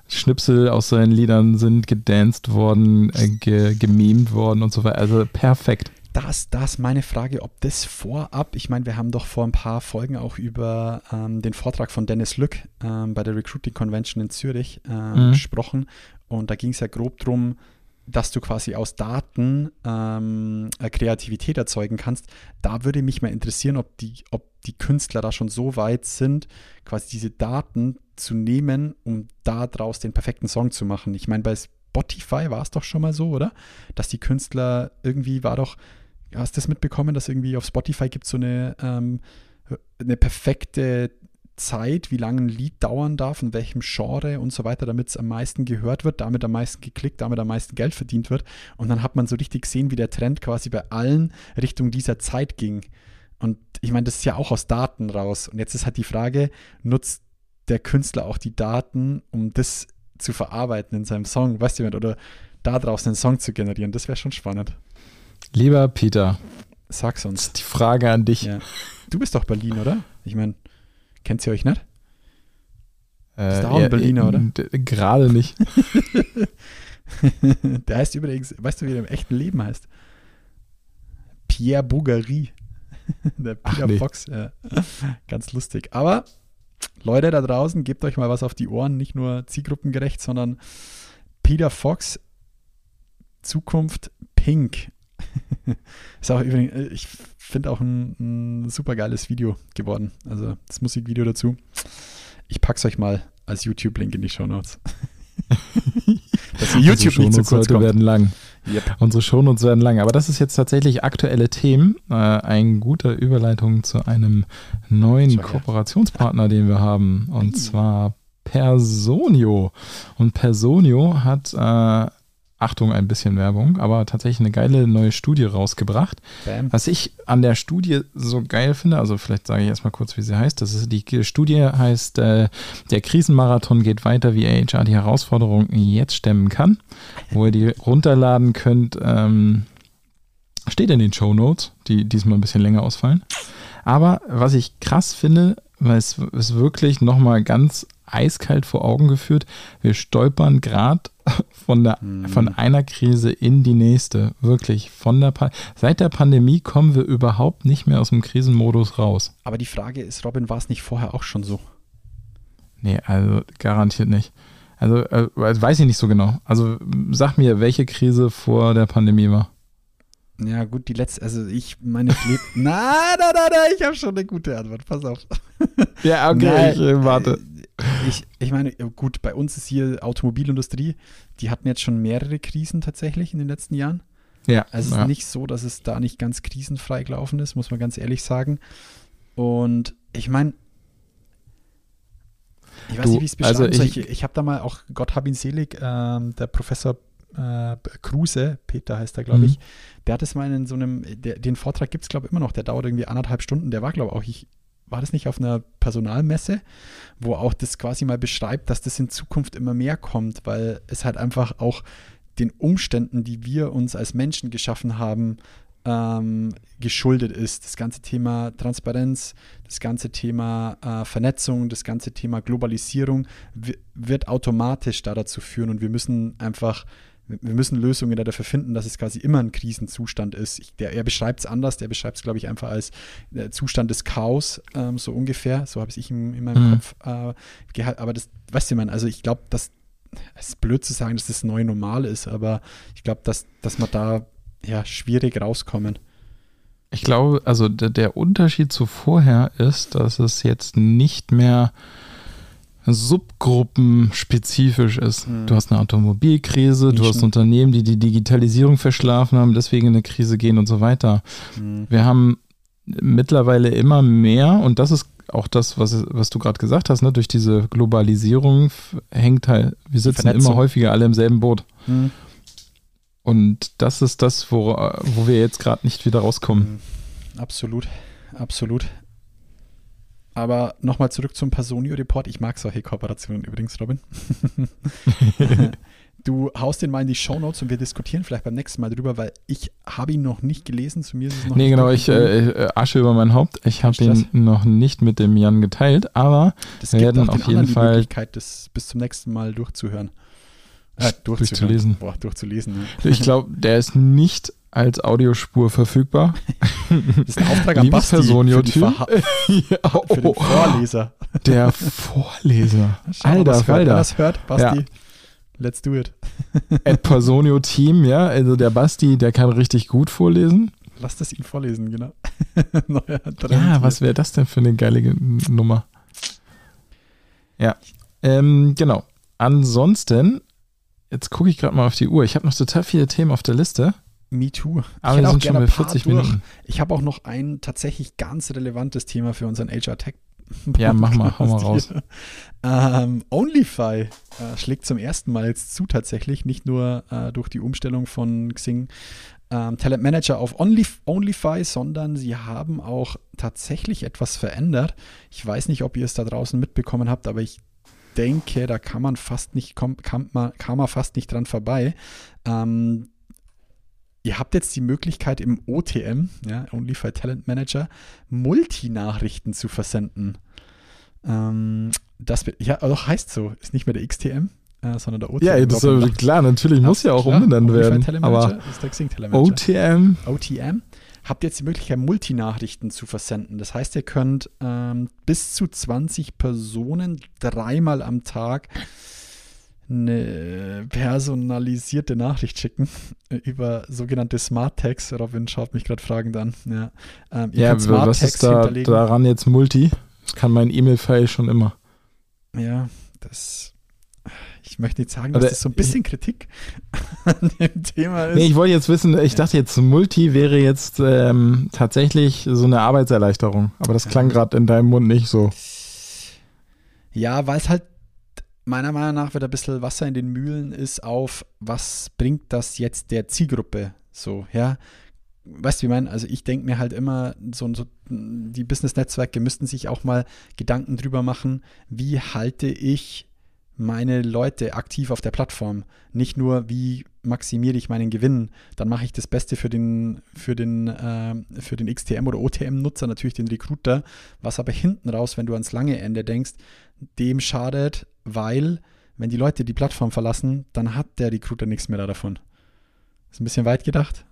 Schnipsel aus seinen Liedern sind gedanced worden, äh, ge, worden und so weiter. Also perfekt. Das, das meine Frage, ob das vorab, ich meine, wir haben doch vor ein paar Folgen auch über ähm, den Vortrag von Dennis Lück ähm, bei der Recruiting Convention in Zürich ähm, Mhm. gesprochen und da ging es ja grob drum, dass du quasi aus Daten ähm, äh, Kreativität erzeugen kannst. Da würde mich mal interessieren, ob die, ob die Künstler da schon so weit sind, quasi diese Daten zu nehmen, um daraus den perfekten Song zu machen. Ich meine, bei Spotify war es doch schon mal so, oder? Dass die Künstler irgendwie war doch, hast du das mitbekommen, dass irgendwie auf Spotify gibt es so eine, ähm, eine perfekte Zeit, wie lange ein Lied dauern darf, in welchem Genre und so weiter, damit es am meisten gehört wird, damit am meisten geklickt, damit am meisten Geld verdient wird. Und dann hat man so richtig gesehen, wie der Trend quasi bei allen Richtung dieser Zeit ging. Und ich meine, das ist ja auch aus Daten raus. Und jetzt ist halt die Frage, nutzt der Künstler auch die Daten, um das zu verarbeiten in seinem Song, weißt du, oder da draußen einen Song zu generieren? Das wäre schon spannend. Lieber Peter, Sag's uns. die Frage an dich. Ja. Du bist doch Berlin, oder? Ich meine, kennt ihr euch nicht? Äh, Ist der auch ein Berliner, oder? d- Gerade nicht. der heißt übrigens, weißt du, wie der im echten Leben heißt? Pierre Bougerie. Der Peter nee. Fox. Ja. Ganz lustig. Aber Leute da draußen, gebt euch mal was auf die Ohren, nicht nur zielgruppengerecht, sondern Peter Fox, Zukunft Pink. Ist auch übrigens, äh, ich finde auch ein, ein super geiles Video geworden. Also das Musikvideo dazu. Ich pack's euch mal als YouTube-Link in die Show Notes. Dass ihr YouTube Unsere Shownotes heute kommt. werden lang. Yep. Unsere Shownotes werden lang. Aber das ist jetzt tatsächlich aktuelle Themen. Äh, ein guter Überleitung zu einem neuen her. Kooperationspartner, den wir haben. Und zwar Personio. Und Personio hat, äh, Achtung, ein bisschen Werbung, aber tatsächlich eine geile neue Studie rausgebracht. Bam. Was ich an der Studie so geil finde, also vielleicht sage ich erstmal kurz, wie sie heißt. Das ist die Studie heißt, äh, der Krisenmarathon geht weiter, wie HR die Herausforderungen jetzt stemmen kann. Wo ihr die runterladen könnt, ähm, steht in den Show Notes, die diesmal ein bisschen länger ausfallen. Aber was ich krass finde, weil es ist wirklich nochmal ganz eiskalt vor Augen geführt, wir stolpern gerade von, der, von einer Krise in die nächste. Wirklich. Von der Pa- Seit der Pandemie kommen wir überhaupt nicht mehr aus dem Krisenmodus raus. Aber die Frage ist, Robin, war es nicht vorher auch schon so? Nee, also garantiert nicht. Also äh, weiß ich nicht so genau. Also sag mir, welche Krise vor der Pandemie war. Ja, gut, die letzte, also ich meine, ich leb- na, na, na, na, ich habe schon eine gute Antwort, pass auf. Ja, Nein, ich äh, warte. Ich, ich meine, gut, bei uns ist hier Automobilindustrie, die hatten jetzt schon mehrere Krisen tatsächlich in den letzten Jahren. Ja, Also es ja. ist nicht so, dass es da nicht ganz krisenfrei gelaufen ist, muss man ganz ehrlich sagen. Und ich meine, ich weiß Du, nicht, wie ich es beschreiben also soll. ich- Ich, ich habe da mal auch, Gott hab ihn selig, ähm, der Professor äh, Kruse, Peter heißt er, glaube Mhm. ich, der hat es mal in so einem, der, den Vortrag gibt es, glaube ich, immer noch, der dauert irgendwie anderthalb Stunden, der war, glaube ich, auch, ich, war das nicht auf einer Personalmesse, wo auch das quasi mal beschreibt, dass das in Zukunft immer mehr kommt, weil es halt einfach auch den Umständen, die wir uns als Menschen geschaffen haben, ähm, geschuldet ist. Das ganze Thema Transparenz, das ganze Thema äh, Vernetzung, das ganze Thema Globalisierung wird automatisch da dazu führen und wir müssen einfach wir müssen Lösungen dafür finden, dass es quasi immer ein Krisenzustand ist. Ich, der, er beschreibt es anders, der beschreibt es, glaube ich, einfach als äh, Zustand des Chaos, ähm, so ungefähr. So habe ich es in, in meinem mhm. Kopf äh, gehalten. Aber das, weißt du, man, also ich glaube, dass es ist blöd zu sagen, dass das neue Normal ist, aber ich glaube, dass, dass man da ja schwierig rauskommen. Ich glaube, also der, der Unterschied zu vorher ist, dass es jetzt nicht mehr subgruppenspezifisch ist. Mhm. Du hast eine Automobilkrise, Nischen. du hast Unternehmen, die die Digitalisierung verschlafen haben, deswegen in eine Krise gehen und so weiter. Mhm. Wir haben mittlerweile immer mehr, und das ist auch das, was, was du gerade gesagt hast, ne? durch diese Globalisierung hängt halt, wir sitzen immer häufiger alle im selben Boot. Mhm. Und das ist das, wo, wo wir jetzt gerade nicht wieder rauskommen. Mhm. Absolut, absolut. Aber nochmal zurück zum Personio-Report. Ich mag solche Kooperationen übrigens, Robin. du haust den mal in die Show Notes und wir diskutieren vielleicht beim nächsten Mal drüber, weil ich habe ihn noch nicht gelesen. Zu mir ist es noch nee, genau, ich äh, äh, Asche über mein Haupt. Ich habe ihn noch nicht mit dem Jan geteilt, aber das wir werden auf jeden Fall die Möglichkeit, das bis zum nächsten Mal durchzuhören. Äh, durchzulesen. Boah, durchzulesen. Ja. Ich glaube, der ist nicht als Audiospur verfügbar. Das ist ein Auftrag an Basti Personio für, ja, oh, für den Vorleser. Der Vorleser. Alter, was Alter. das hört, Basti. Ja. Let's do it. At Personio Team, ja, also der Basti, der kann richtig gut vorlesen. Lass das ihn vorlesen, genau. ja, was wäre das denn für eine geile Nummer? Ja, ähm, genau. Ansonsten, jetzt gucke ich gerade mal auf die Uhr. Ich habe noch total viele Themen auf der Liste. Me too. Aber wir sind schon bei 40 Minuten. Ich habe auch noch ein tatsächlich ganz relevantes Thema für unseren HR Tech. Ja, mach mal, hau mal raus. ähm, OnlyFi äh, schlägt zum ersten Mal jetzt zu tatsächlich, nicht nur äh, durch die Umstellung von Xing ähm, Talent Manager auf Only, OnlyFi, sondern sie haben auch tatsächlich etwas verändert. Ich weiß nicht, ob ihr es da draußen mitbekommen habt, aber ich denke, da kann man fast nicht, kam, kam, man, kam man fast nicht dran vorbei. Ähm, Ihr habt jetzt die Möglichkeit im OTM, ja, Only for Talent Manager, Multinachrichten zu versenden. Ähm, das ja, doch heißt so, ist nicht mehr der XTM, äh, sondern der OTM. Ja, das ist klar, natürlich muss ja auch umbenannt werden. Aber OTM. OTM habt jetzt die Möglichkeit, Multinachrichten zu versenden. Das heißt, ihr könnt ähm, bis zu 20 Personen dreimal am Tag eine personalisierte Nachricht schicken über sogenannte Smart Tags. Robin schaut mich gerade fragend an. Ja, ähm, ja was ist da, daran jetzt Multi? Das kann mein E-Mail-File schon immer. Ja, das. Ich möchte nicht sagen, dass Aber das so ein bisschen Kritik an dem Thema ist. Nee, ich wollte jetzt wissen, ich dachte jetzt, Multi wäre jetzt ähm, tatsächlich so eine Arbeitserleichterung. Aber das klang gerade in deinem Mund nicht so. Ja, weil es halt meiner Meinung nach wird ein bisschen Wasser in den Mühlen ist auf, was bringt das jetzt der Zielgruppe so, ja. Weißt du, wie ich meine? Also ich denke mir halt immer, so, so die Business-Netzwerke müssten sich auch mal Gedanken drüber machen, wie halte ich meine Leute aktiv auf der Plattform. Nicht nur, wie maximiere ich meinen Gewinn, dann mache ich das Beste für den, für den, äh, für den XTM oder OTM-Nutzer, natürlich den Recruiter, was aber hinten raus, wenn du ans lange Ende denkst, dem schadet, weil wenn die Leute die Plattform verlassen, dann hat der Recruiter nichts mehr davon. Ist ein bisschen weit gedacht?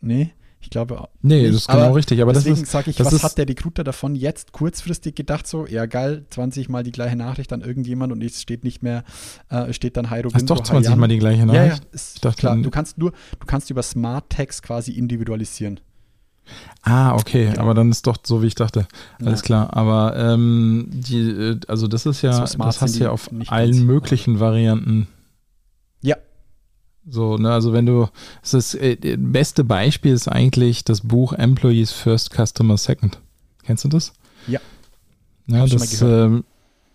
Nee, ich glaube. Nee, nicht. das ist genau richtig. Aber deswegen sage ich, was hat der Recruiter davon jetzt kurzfristig gedacht? So, ja geil, 20 Mal die gleiche Nachricht an irgendjemand und es steht nicht mehr, äh, steht dann Heiro Hast doch 20 Hayan. Mal die gleiche Nachricht? Ja, ja ist dachte, klar. Du kannst nur, du kannst über Smart Text quasi individualisieren. Ah, okay, genau. aber dann ist doch so, wie ich dachte. Alles ja. klar. Aber ähm, die, äh, also das ist ja, so das hast du ja auf allen möglichen Varianten. So, ne, also wenn du, das ist, äh, beste Beispiel ist eigentlich das Buch Employees First, Customer Second. Kennst du das? Ja. ja das äh,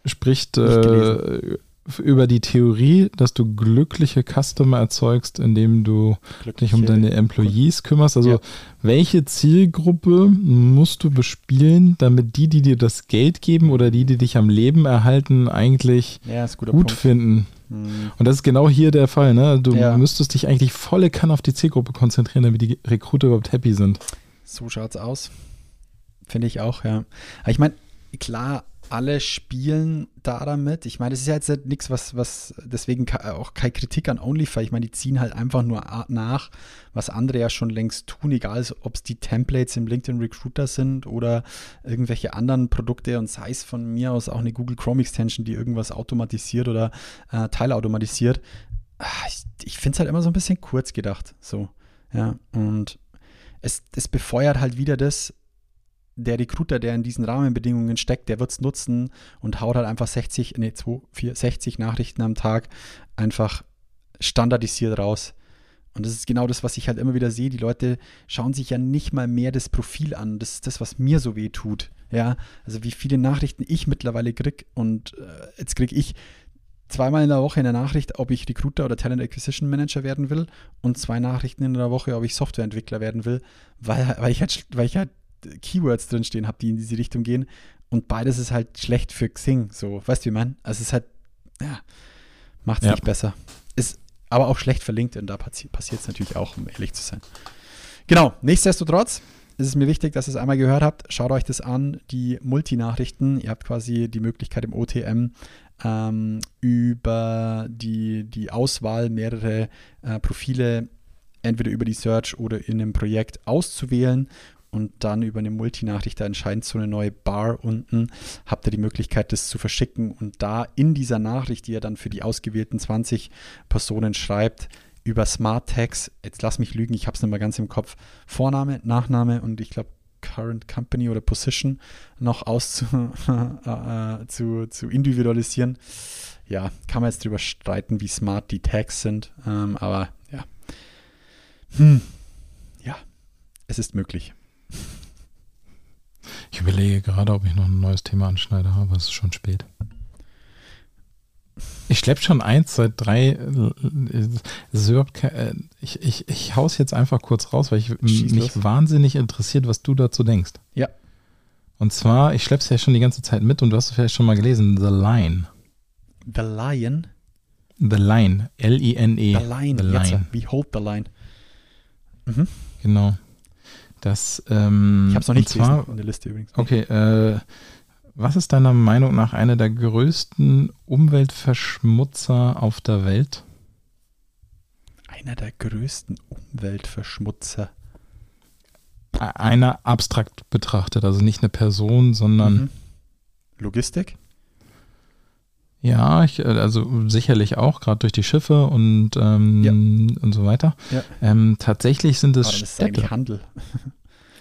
spricht äh, über die Theorie, dass du glückliche Customer erzeugst, indem du dich um deine Employees kümmerst. Also Ja. welche Zielgruppe musst du bespielen, damit die, die dir das Geld geben oder die, die dich am Leben erhalten, eigentlich Ja, gut Punkt. finden? Hm. Und das ist genau hier der Fall. Ne? Du Ja. müsstest dich eigentlich volle Kann auf die Zielgruppe konzentrieren, damit die Recruiter überhaupt happy sind. So schaut's aus. Finde ich auch, ja. Aber ich meine, klar, alle spielen da damit. Ich meine, das ist ja jetzt nichts, was, was, deswegen ke- auch keine Kritik an OnlyFi. Ich meine, die ziehen halt einfach nur nach, was andere ja schon längst tun, egal ob es die Templates im LinkedIn Recruiter sind oder irgendwelche anderen Produkte und sei es von mir aus auch eine Google Chrome Extension, die irgendwas automatisiert oder äh, teilautomatisiert. Ah, Ich, ich finde es halt immer so ein bisschen kurz gedacht. So, ja. Und es, es befeuert halt wieder das, der Recruiter, der in diesen Rahmenbedingungen steckt, der wird es nutzen und haut halt einfach 60, nee, 2, 4, 60 Nachrichten am Tag einfach standardisiert raus. Und das ist genau das, was ich halt immer wieder sehe. Die Leute schauen sich ja nicht mal mehr das Profil an. Das ist das, was mir so weh tut. Ja, also wie viele Nachrichten ich mittlerweile krieg und äh, jetzt kriege ich zweimal in der Woche eine Nachricht, ob ich Recruiter oder Talent Acquisition Manager werden will und zwei Nachrichten in der Woche, ob ich Softwareentwickler werden will, weil, weil, ich, halt, weil ich halt Keywords drinstehen habe, die in diese Richtung gehen. Und beides ist halt schlecht für Xing. So, weißt du, wie meine? Also es ist halt, ja, macht es Ja. nicht besser. Ist aber auch schlecht für LinkedIn, da passi passiert es natürlich auch, um ehrlich zu sein. Genau, nichtsdestotrotz ist es mir wichtig, dass ihr es einmal gehört habt. Schaut euch das an, die Multinachrichten. Ihr habt quasi die Möglichkeit im OTM ähm, über die, die Auswahl mehrere äh, Profile entweder über die Search oder in einem Projekt auszuwählen und dann über eine Multinachricht, da entscheidet so eine neue Bar unten, habt ihr die Möglichkeit, das zu verschicken und da in dieser Nachricht, die ihr dann für die ausgewählten 20 Personen schreibt, über Smart Tags, jetzt lass mich lügen, ich habe es nicht mehr ganz im Kopf, Vorname, Nachname und ich glaube Current Company oder Position noch auszu äh, zu, zu individualisieren. Ja, kann man jetzt drüber streiten, wie smart die Tags sind, ähm, aber ja. Hm. Ja, es ist möglich. Ich überlege gerade, ob ich noch ein neues Thema anschneide, aber es ist schon spät. Ich schleppe schon eins seit drei. äh, Es ist überhaupt kein, äh, ich, ich, ich hau's jetzt einfach kurz raus, weil ich Schieß mich los. wahnsinnig interessiert, was du dazu denkst. Ja. Und zwar, ich schlepp's ja schon die ganze Zeit mit und du hast es vielleicht schon mal gelesen, The Line. The Lion. The Line. L-I-N-E. The Line. The Jetzt, Line. wie hold the line? Mhm. Genau. Das, ähm, Ich habe es noch nicht zwar, gelesen in der Liste übrigens. Okay, äh, was ist deiner Meinung nach einer der größten Umweltverschmutzer auf der Welt? Einer der größten Umweltverschmutzer. Einer abstrakt betrachtet, also nicht eine Person, sondern Mhm. Logistik? Ja, ich, äh, also sicherlich auch, gerade durch die Schiffe und, ähm, und so weiter. Ja. Ähm, tatsächlich sind es Aber das ist Städte, Handel.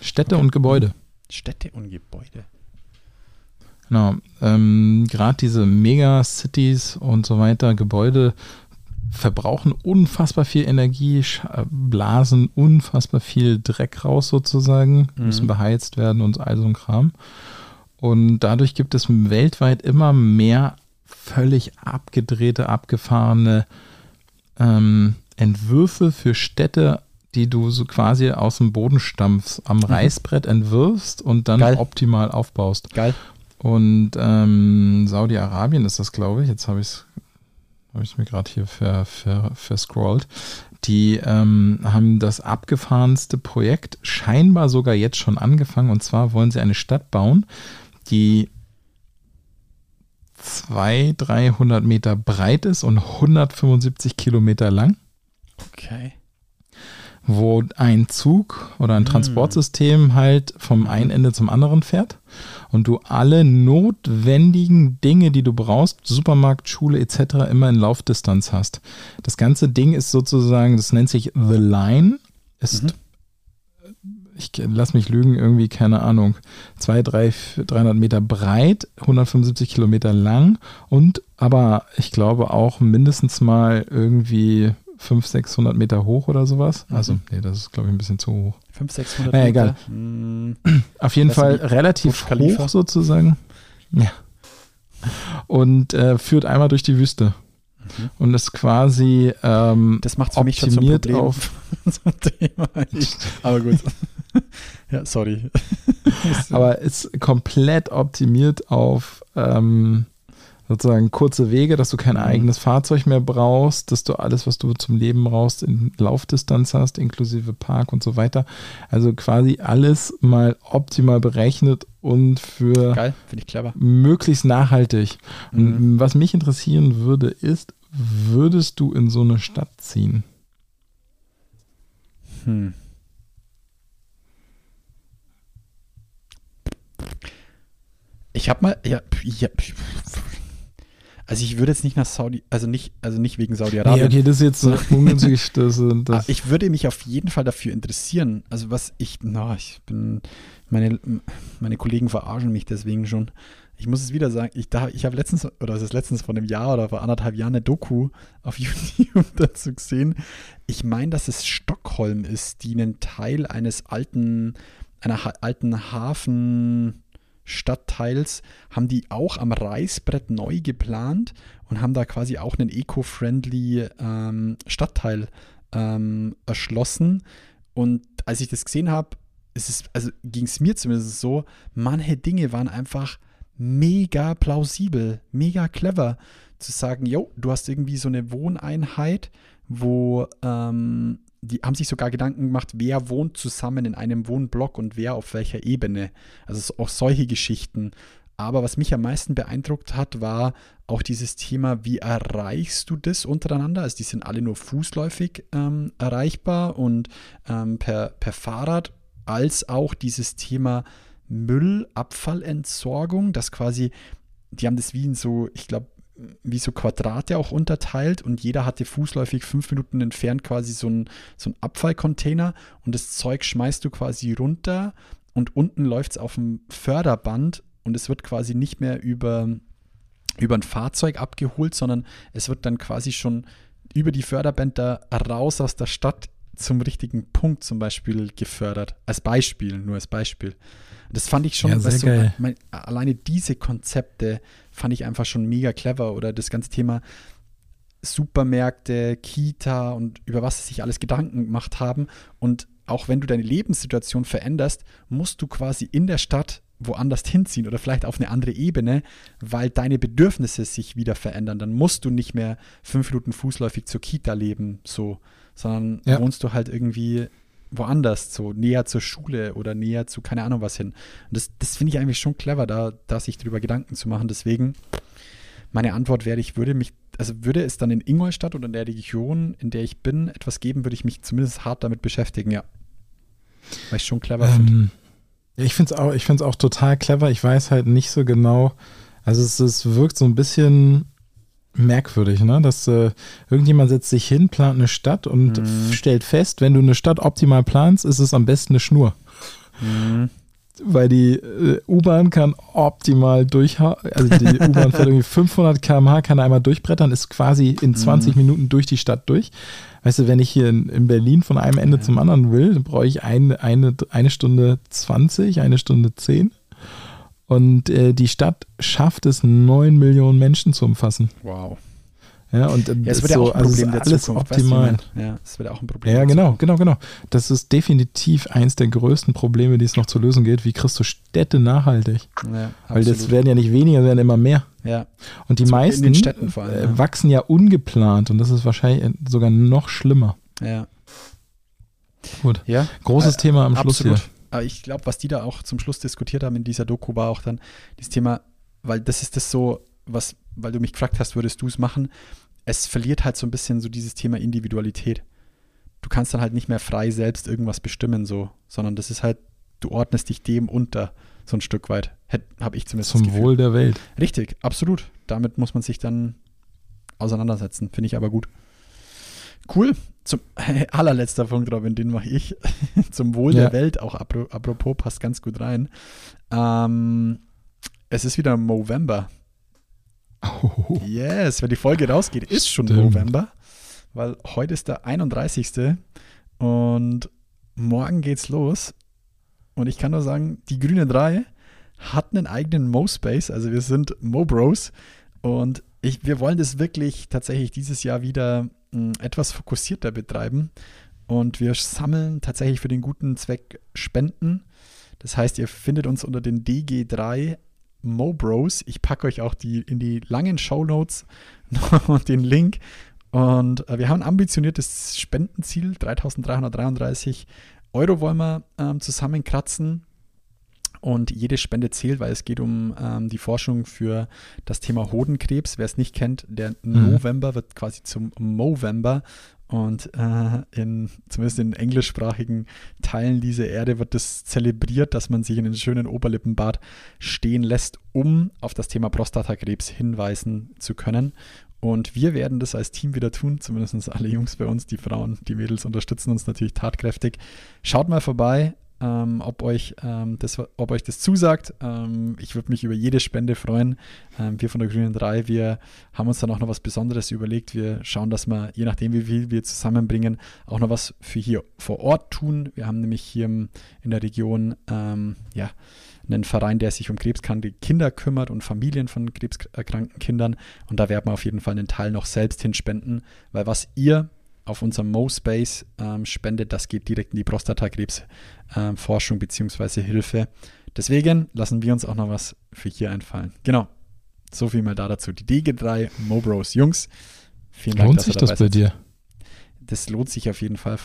Städte Okay. und Gebäude. Städte und Gebäude. Genau. Ähm, Gerade diese Megacities und so weiter, Gebäude verbrauchen unfassbar viel Energie, äh, blasen unfassbar viel Dreck raus sozusagen, Mhm. müssen beheizt werden und all so ein Kram. Und dadurch gibt es weltweit immer mehr völlig abgedrehte, abgefahrene ähm, Entwürfe für Städte, die du so quasi aus dem Boden stampfst, am Reißbrett entwirfst und dann Mhm. Geil. optimal aufbaust. Geil. Und ähm, Saudi-Arabien ist das, glaube ich. Jetzt habe ich es hab ich's mir gerade hier ver, ver, verscrollt. Die ähm, haben das abgefahrenste Projekt scheinbar sogar jetzt schon angefangen. Und zwar wollen sie eine Stadt bauen, die 200, 300 Meter breit ist und 175 Kilometer lang Okay. wo ein Zug oder ein Mm. Transportsystem halt vom einen Ende zum anderen fährt und du alle notwendigen Dinge, die du brauchst, Supermarkt, Schule etc., immer in Laufdistanz hast. Das ganze Ding ist sozusagen, das nennt sich The Line, ist, Mhm. Ich lass mich lügen, irgendwie, keine Ahnung, 200, 300 Meter breit, 175 Kilometer lang und aber ich glaube auch mindestens mal irgendwie 500, 600 Meter hoch oder sowas. Mhm. Also, nee, das ist, glaube ich, ein bisschen zu hoch. 500, 600 Naja, Meter. egal. Hm, Auf jeden Das Fall relativ hoch sozusagen. Ja. und äh, führt einmal durch die Wüste. Und ist quasi ähm, Das macht für mich schon zum optimiert Problem. auf. zum Thema. Ich, aber gut. ja, sorry. aber ist komplett optimiert auf ähm, sozusagen kurze Wege, dass du kein Mhm. eigenes Fahrzeug mehr brauchst, dass du alles, was du zum Leben brauchst, in Laufdistanz hast, inklusive Park und so weiter. Also quasi alles mal optimal berechnet und für Geil, möglichst nachhaltig. Und Mhm. was mich interessieren würde, ist, würdest du in so eine Stadt ziehen? Hm. Ich habe mal, ja, ja, also ich würde jetzt nicht nach Saudi, also nicht, also nicht wegen Nee, Saudi-Arabien. okay, das ist jetzt so ungünstig. Das, Ah, das, ich würde mich auf jeden Fall dafür interessieren. Also was ich, na, ich bin, meine, meine Kollegen verarschen mich deswegen schon. Ich muss es wieder sagen, ich, da, ich habe letztens, oder es ist letztens vor einem Jahr oder vor anderthalb Jahren eine Doku auf YouTube dazu gesehen. Ich meine, dass es Stockholm ist, die einen Teil eines alten, einer ha alten Hafenstadtteils haben die auch am Reißbrett neu geplant und haben da quasi auch einen eco-friendly ähm, Stadtteil ähm, erschlossen. Und als ich das gesehen habe, ist es, also ging es mir zumindest so, manche Dinge waren einfach mega plausibel, mega clever. Zu sagen, jo, du hast irgendwie so eine Wohneinheit, wo ähm, die haben sich sogar Gedanken gemacht, wer wohnt zusammen in einem Wohnblock und wer auf welcher Ebene. Also so- auch solche Geschichten. Aber was mich am meisten beeindruckt hat, war auch dieses Thema, wie erreichst du das untereinander? Also die sind alle nur fußläufig ähm, erreichbar und ähm, per, per Fahrrad, als auch dieses Thema Müllabfallentsorgung, das quasi, die haben das wie in so, ich glaube, wie so Quadrate auch unterteilt und jeder hatte fußläufig fünf Minuten entfernt quasi so ein, so ein Abfallcontainer und das Zeug schmeißt du quasi runter und unten läuft es auf dem Förderband und es wird quasi nicht mehr über, über ein Fahrzeug abgeholt, sondern es wird dann quasi schon über die Förderbänder raus aus der Stadt zum richtigen Punkt zum Beispiel gefördert. Als Beispiel, nur als Beispiel. Das fand ich schon, Ja, weißt du, mein, alleine diese Konzepte fand ich einfach schon mega clever oder das ganze Thema Supermärkte, Kita und über was sie sich alles Gedanken gemacht haben. Und auch wenn du deine Lebenssituation veränderst, musst du quasi in der Stadt woanders hinziehen oder vielleicht auf eine andere Ebene, weil deine Bedürfnisse sich wieder verändern. Dann musst du nicht mehr fünf Minuten fußläufig zur Kita leben, so, sondern Ja. wohnst du halt irgendwie woanders, so näher zur Schule oder näher zu keine Ahnung was hin. Und das, das finde ich eigentlich schon clever, da, da sich darüber Gedanken zu machen. Deswegen, meine Antwort wäre, ich würde mich, also würde es dann in Ingolstadt oder in der Region, in der ich bin, etwas geben, würde ich mich zumindest hart damit beschäftigen, ja. Weil ich schon clever finde. Ähm, ja, ich finde es auch, auch total clever. Ich weiß halt nicht so genau. Also es, es wirkt so ein bisschen merkwürdig, ne? Dass äh, irgendjemand setzt sich hin, plant eine Stadt und Mhm. stellt fest, wenn du eine Stadt optimal planst, ist es am besten eine Schnur. Mhm. Weil die äh, U-Bahn kann optimal durchhauen, also die U-Bahn fährt irgendwie 500 km/h, kann einmal durchbrettern, ist quasi in 20 Minuten durch die Stadt durch. Weißt du, wenn ich hier in, in Berlin von einem Ende zum anderen will, dann brauche ich eine, eine, eine Stunde 20, eine Stunde 10. Und äh, die Stadt schafft es, 9 Millionen Menschen zu umfassen. Wow. Ja, und äh, Ja, ist wird ja so, auch ein also Problem der alles Zukunft. weißt du, optimal. ja, es wird auch ein Problem. Ja, genau, genau, genau. Das ist definitiv eins der größten Probleme, die es noch zu lösen gilt. Wie kriegst du Städte nachhaltig? Ja, Weil das werden ja nicht weniger, werden immer mehr. ja. Und die So in meisten allem, äh, wachsen ja ungeplant und das ist wahrscheinlich sogar noch schlimmer. ja. Gut. Ja, Großes Äh, Thema am Schluss absolut. hier. Aber ich glaube, was die da auch zum Schluss diskutiert haben in dieser Doku war auch dann das Thema, weil das ist das so, was, weil du mich gefragt hast, würdest du es machen? Es verliert halt so ein bisschen so dieses Thema Individualität. Du kannst dann halt nicht mehr frei selbst irgendwas bestimmen, so, sondern das ist halt, du ordnest dich dem unter, so ein Stück weit. Habe ich zumindest Zum. Wohl der Welt. Richtig, absolut. Damit muss man sich dann auseinandersetzen. Finde ich aber gut. Cool. Zum allerletzter Punkt, Robin, den mache ich. Zum Wohl Ja. der Welt, auch apro- apropos, passt ganz gut rein. Ähm, es ist wieder November. Oh, Yes, wenn die Folge rausgeht, ist schon Stimmt. November. Weil heute ist der 31. Und morgen geht's los. Und ich kann nur sagen, die Grünen 3 hatten einen eigenen Mo-Space, also wir sind Mo-Bros. Und ich, wir wollen das wirklich tatsächlich dieses Jahr wieder mh, etwas fokussierter betreiben. Und wir sammeln tatsächlich für den guten Zweck Spenden. Das heißt, ihr findet uns unter den DG3 Mobros. Ich packe euch auch die in die langen Show Notes und den Link. Und äh, wir haben ein ambitioniertes Spendenziel, 3333 Euro wollen wir ähm, zusammenkratzen. Und jede Spende zählt, weil es geht um ähm, die Forschung für das Thema Hodenkrebs. Wer es nicht kennt, der Mhm. November wird quasi zum Movember. Und äh, in, zumindest in englischsprachigen Teilen dieser Erde wird das zelebriert, dass man sich in einen schönen Oberlippenbart stehen lässt, um auf das Thema Prostatakrebs hinweisen zu können. Und wir werden das als Team wieder tun, zumindest alle Jungs bei uns, die Frauen, die Mädels unterstützen uns natürlich tatkräftig. Schaut mal vorbei, ähm, ob, euch, ähm, das, ob euch das zusagt. Ähm, ich würde mich über jede Spende freuen. Ähm, wir von der Grünen 3, wir haben uns dann auch noch was Besonderes überlegt. Wir schauen, dass wir, je nachdem, wie viel wir zusammenbringen, auch noch was für hier vor Ort tun. Wir haben nämlich hier in der Region ähm, ja, einen Verein, der sich um krebskranke Kinder kümmert und Familien von krebserkrankten Kindern. Und da werden wir auf jeden Fall einen Teil noch selbst hinspenden, weil was ihr auf unserem MoSpace ähm, spendet, das geht direkt in die Prostatakrebsforschung ähm, bzw. Hilfe. Deswegen lassen wir uns auch noch was für hier einfallen. Genau. So viel mal da dazu. Die DG3 Mobros. Jungs, vielen Dank, Lohnt sich das bei dir? Das lohnt sich auf jeden Fall.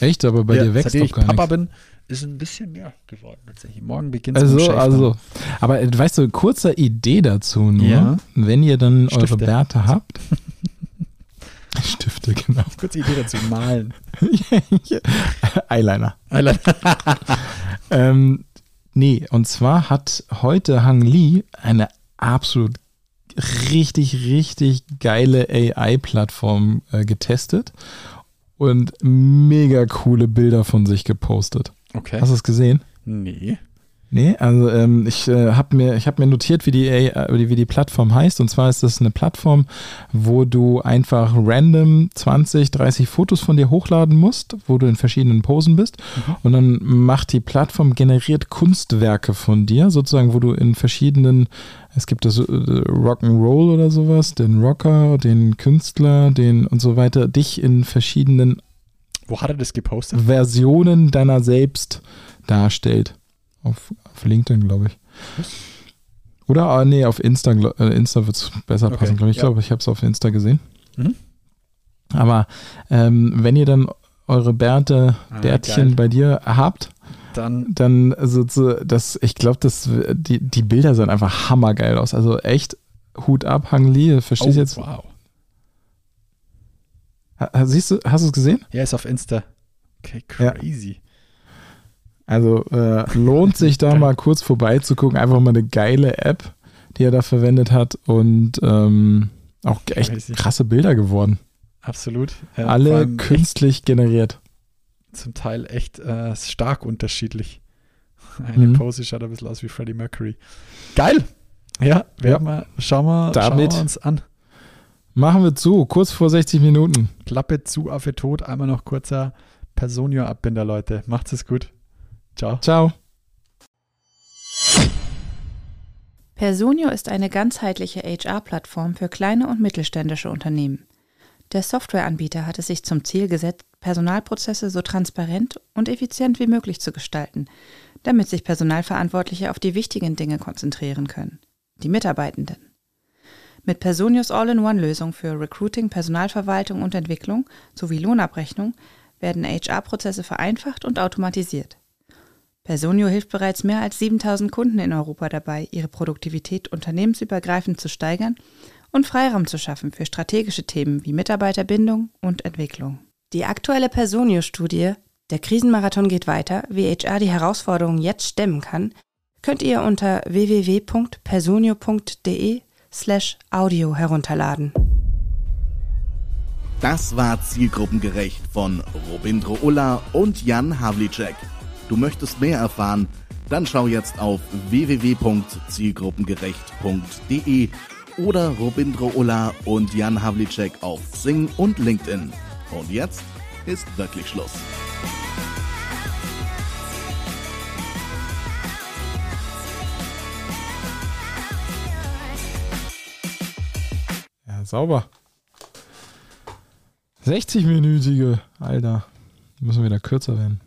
Echt? Aber bei Ja, dir wächst doch ich gar Papa nichts. bin, ist ein bisschen mehr geworden tatsächlich. Morgen beginnt Also, dem Shave also, aber äh, weißt du, kurzer Idee dazu nur, Ja. wenn ihr dann eure Stifte. Bärte habt. Stifte, genau. dann. Kurze Idee dazu. Malen. Eyeliner. Ähm, nee, und zwar hat heute Hang Lee eine absolut richtig, richtig geile AI-Plattform äh, getestet und mega coole Bilder von sich gepostet. Okay. Hast du es gesehen? nee. Nee, also ähm, ich äh, habe mir, ich hab mir notiert, wie die, AI, wie die- Plattform heißt. Und zwar ist das eine Plattform, wo du einfach random 20, 30 Fotos von dir hochladen musst, wo du in verschiedenen Posen bist. Und dann macht die Plattform, generiert Kunstwerke von dir, sozusagen, wo du in verschiedenen, es gibt das äh, Rock'n'Roll oder sowas, den Rocker, den Künstler, den und so weiter, dich in verschiedenen Wo hat er das gepostet? Versionen deiner selbst darstellt. Auf, auf LinkedIn, glaube ich. Oder, ah, nee, auf Insta, äh, Insta wird es besser Okay, passen, glaube ich. Ich ja. glaube, ich habe es auf Insta gesehen. Mhm. Aber ähm, wenn ihr dann eure Bärte, Ah, Bärtchen geil. bei dir habt, Dann dann also so, das, ich glaube, die, die Bilder sehen einfach hammergeil aus. Also echt Hut ab, Hang Lee. Verstehst du jetzt? Oh, wow. Ha, siehst du, hast du es gesehen? Ja, ist auf Insta. Okay, Ja. Also äh, lohnt sich da mal kurz vorbeizugucken. Einfach mal eine geile App, die er da verwendet hat und ähm, auch echt krasse Bilder geworden. Absolut. Ja, vor Alle künstlich generiert. echt, zum Teil echt äh, stark unterschiedlich. Eine Mhm. Pose schaut ein bisschen aus wie Freddie Mercury. Geil! Ja, Wir, schauen, wir, schauen Damit- wir uns an. Machen wir zu, kurz vor 60 Minuten. Klappe zu, Affe tot. Einmal noch kurzer Personio-Abbinder, Leute. Macht's es gut. Ciao. Ciao. Personio ist eine ganzheitliche HR-Plattform für kleine und mittelständische Unternehmen. Der Softwareanbieter hat es sich zum Ziel gesetzt, Personalprozesse so transparent und effizient wie möglich zu gestalten, damit sich Personalverantwortliche auf die wichtigen Dinge konzentrieren können. Die Mitarbeitenden. Mit Personios All-in-One-Lösung für Recruiting, Personalverwaltung und Entwicklung sowie Lohnabrechnung werden HR-Prozesse vereinfacht und automatisiert. Personio hilft bereits mehr als 7000 Kunden in Europa dabei, ihre Produktivität unternehmensübergreifend zu steigern und Freiraum zu schaffen für strategische Themen wie Mitarbeiterbindung und Entwicklung. Die aktuelle Personio-Studie Der Krisenmarathon geht weiter, wie HR die Herausforderungen jetzt stemmen kann, könnt ihr unter www.personio.de slash audio herunterladen. Das war zielgruppengerecht von Robindro Ulla und Jan Havlicek. Du möchtest mehr erfahren? Dann schau jetzt auf www.zielgruppengerecht.de oder Robindro Ulla und Jan Havlicek auf Sing und LinkedIn. Und jetzt ist wirklich Schluss. Sauber. 60-minütige, Alter. Müssen wir wieder kürzer werden.